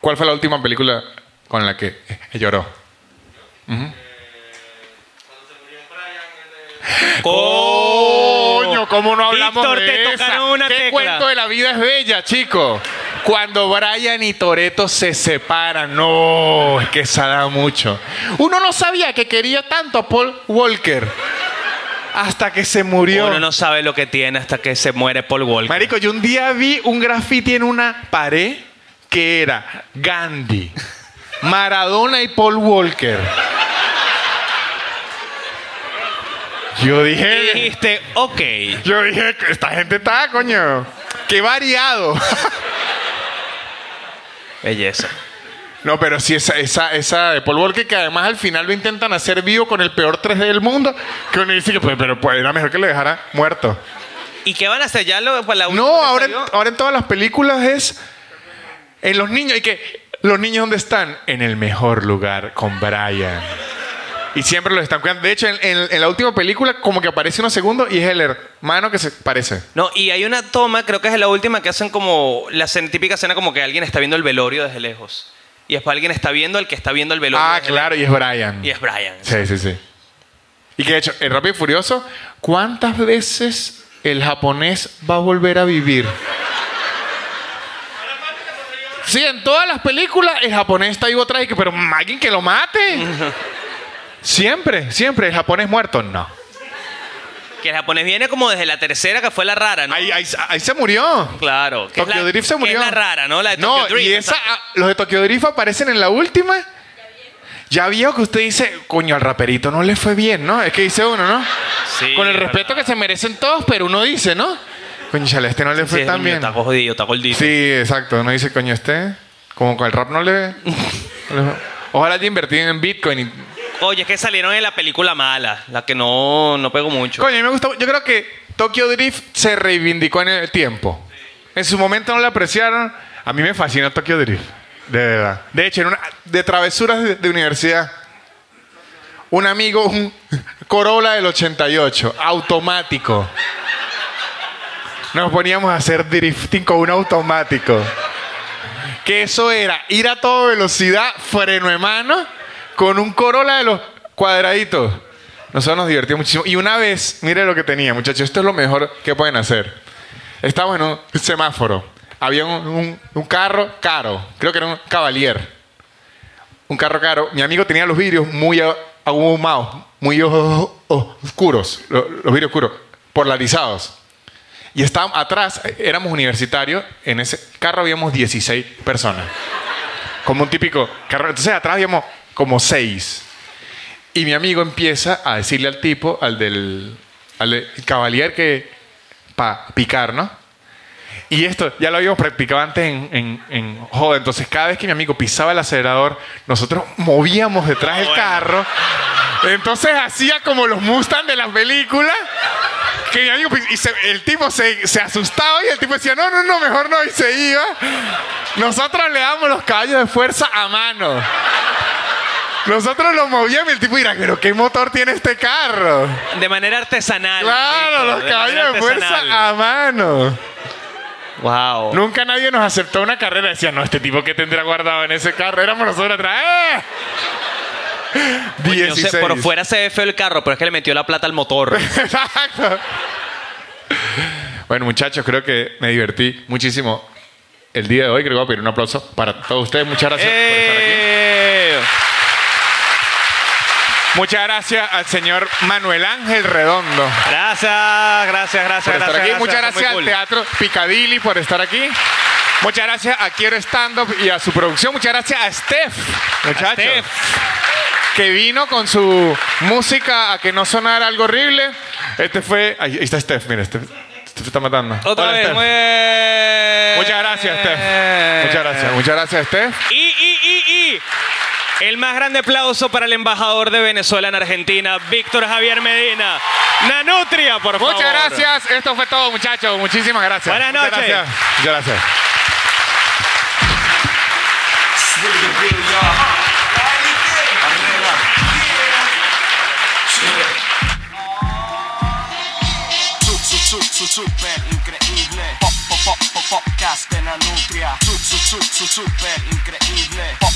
¿cuál fue la última película con la que lloró? Coño, ¿cómo no hablamos Víctor, de te esa? una ¿Qué tecla. cuento de la vida es bella, chico? Cuando Brian y Toreto se separan, no, es que esa da mucho. Uno no sabía que quería tanto a Paul Walker hasta que se murió. Uno no sabe lo que tiene hasta que se muere Paul Walker. Marico, yo un día vi un graffiti en una pared que era Gandhi, Maradona y Paul Walker. Yo Y dije, dijiste, ok. yo dije, esta gente está, coño, qué variado. Belleza. No, pero sí, esa, esa, esa de Paul Walker, que además al final lo intentan hacer vivo con el peor 3D del mundo, que uno dice que, pues, pero pues, era mejor que lo dejara muerto. ¿Y qué van a hacer? ¿Ya lo, pues, la última No, ahora, en- ahora en todas las películas es en los niños. Y que los niños dónde están? En el mejor lugar con Brian. Y siempre los están cuidando. De hecho, en, en- en la última película como que aparece unos segundos y es el hermano que se parece. No, y hay una toma, creo que es la última, que hacen como la típica escena como que alguien está viendo el velorio desde lejos. Y después alguien está viendo el que está viendo el velorio. Ah, claro, y es Brian. Y es Brian. Sí, sí, sí. Y que de hecho, en Rápido y Furioso, ¿cuántas veces el japonés va a volver a vivir? Sí, en todas las películas el japonés está vivo que, pero alguien que lo mate. Siempre, siempre, el japonés muerto, no. Que el japonés viene como desde la tercera, que fue la rara, ¿no? Ahí, ahí- ahí se murió. Claro. Que es Tokyo la- Drift se que murió. es la rara, ¿no? La de no, Drift. y esa, ah, los de Tokyo Drift aparecen en la última. Ya vio que usted dice, coño, al raperito no le fue bien, ¿no? Es que dice uno, ¿no? Sí, Con el es respeto que se merecen todos, pero uno dice, ¿no? Coño, chale, este no le fue Sí, tan bien. Está jodido, está gordito. Sí, exacto. Uno dice, coño, este, como con el rap no le... Ojalá haya invertido en Bitcoin. y- Oye, es que salieron en la película mala, la que no, no pegó mucho. Coño, a mí me gustó. Yo creo que Tokyo Drift se reivindicó en el tiempo. En su momento no la apreciaron. A mí me fascina Tokyo Drift. De verdad. De hecho, en una, de travesuras de, de universidad, un amigo, un Corolla del 88, automático. Nos poníamos a hacer drifting con un automático. Que eso era ir a toda velocidad, freno de mano, con un Corolla de los cuadraditos. Nosotros nos divertimos muchísimo. Y una vez, mire lo que tenía, muchachos, esto es lo mejor que pueden hacer. Estábamos en un semáforo. Había un, un- un carro caro, creo que era un Cavalier. Un carro caro. Mi amigo tenía los vidrios muy ahumados, muy oscuros, lo- los vidrios oscuros, polarizados. Y estábamos atrás, éramos universitarios, en ese carro habíamos 16 personas. Como un típico carro. Entonces atrás habíamos como 6. Y mi amigo empieza a decirle al tipo, al del, al del que para picar, ¿no? Y esto ya lo habíamos practicado antes en, en, en joda. Entonces, cada vez que mi amigo pisaba el acelerador, nosotros movíamos detrás del bueno. carro. Entonces, hacía como los Mustang de las películas. Que mi amigo, y se- el tipo se, se asustaba y el tipo decía, no, no, no, mejor no, y se iba. Nosotros le damos los caballos de fuerza a mano. Nosotros lo movíamos y el tipo dirá, pero ¿qué motor tiene este carro? De manera artesanal. Claro, Víctor, los de caballos de fuerza a mano. Wow. Nunca nadie nos aceptó una carrera. Decían, no, este tipo que tendrá guardado en ese carro. Éramos nosotros atrás. ¡Eh! Se- 16. por fuera se ve feo el carro, pero es que le metió la plata al motor. Exacto. Bueno, muchachos, creo que me divertí muchísimo el día de hoy. Creo que voy a pedir un aplauso para todos ustedes. Muchas gracias por estar aquí. Muchas gracias al señor Manuel Ángel Redondo Gracias, gracias, gracias, por estar gracias. aquí. Muchas son gracias al cool. Teatro Picadilly por estar aquí. Muchas gracias a Quiero Stand Up y a su producción. Muchas gracias a Steph, muchachos. Steph. Que vino con su música a que no sonara algo horrible. Este fue. Ahí está Steph, mira, Steph, Steph está matando. Otra Hola, vez. Muchas gracias, Steph. Muchas gracias. Muchas gracias, Steph. Y, y, y, y. El más grande aplauso para el embajador de Venezuela en Argentina, Víctor Javier Medina. Nanutria, por favor. Muchas gracias. Esto fue todo, muchachos. Muchísimas gracias. Buenas noches. Gracias. Muchas gracias. Su, super increíble. Pop, pop, pop, pop, podcast de Nanutria. Su, su, su, su, super increíble. Pop, pop, pop, pop,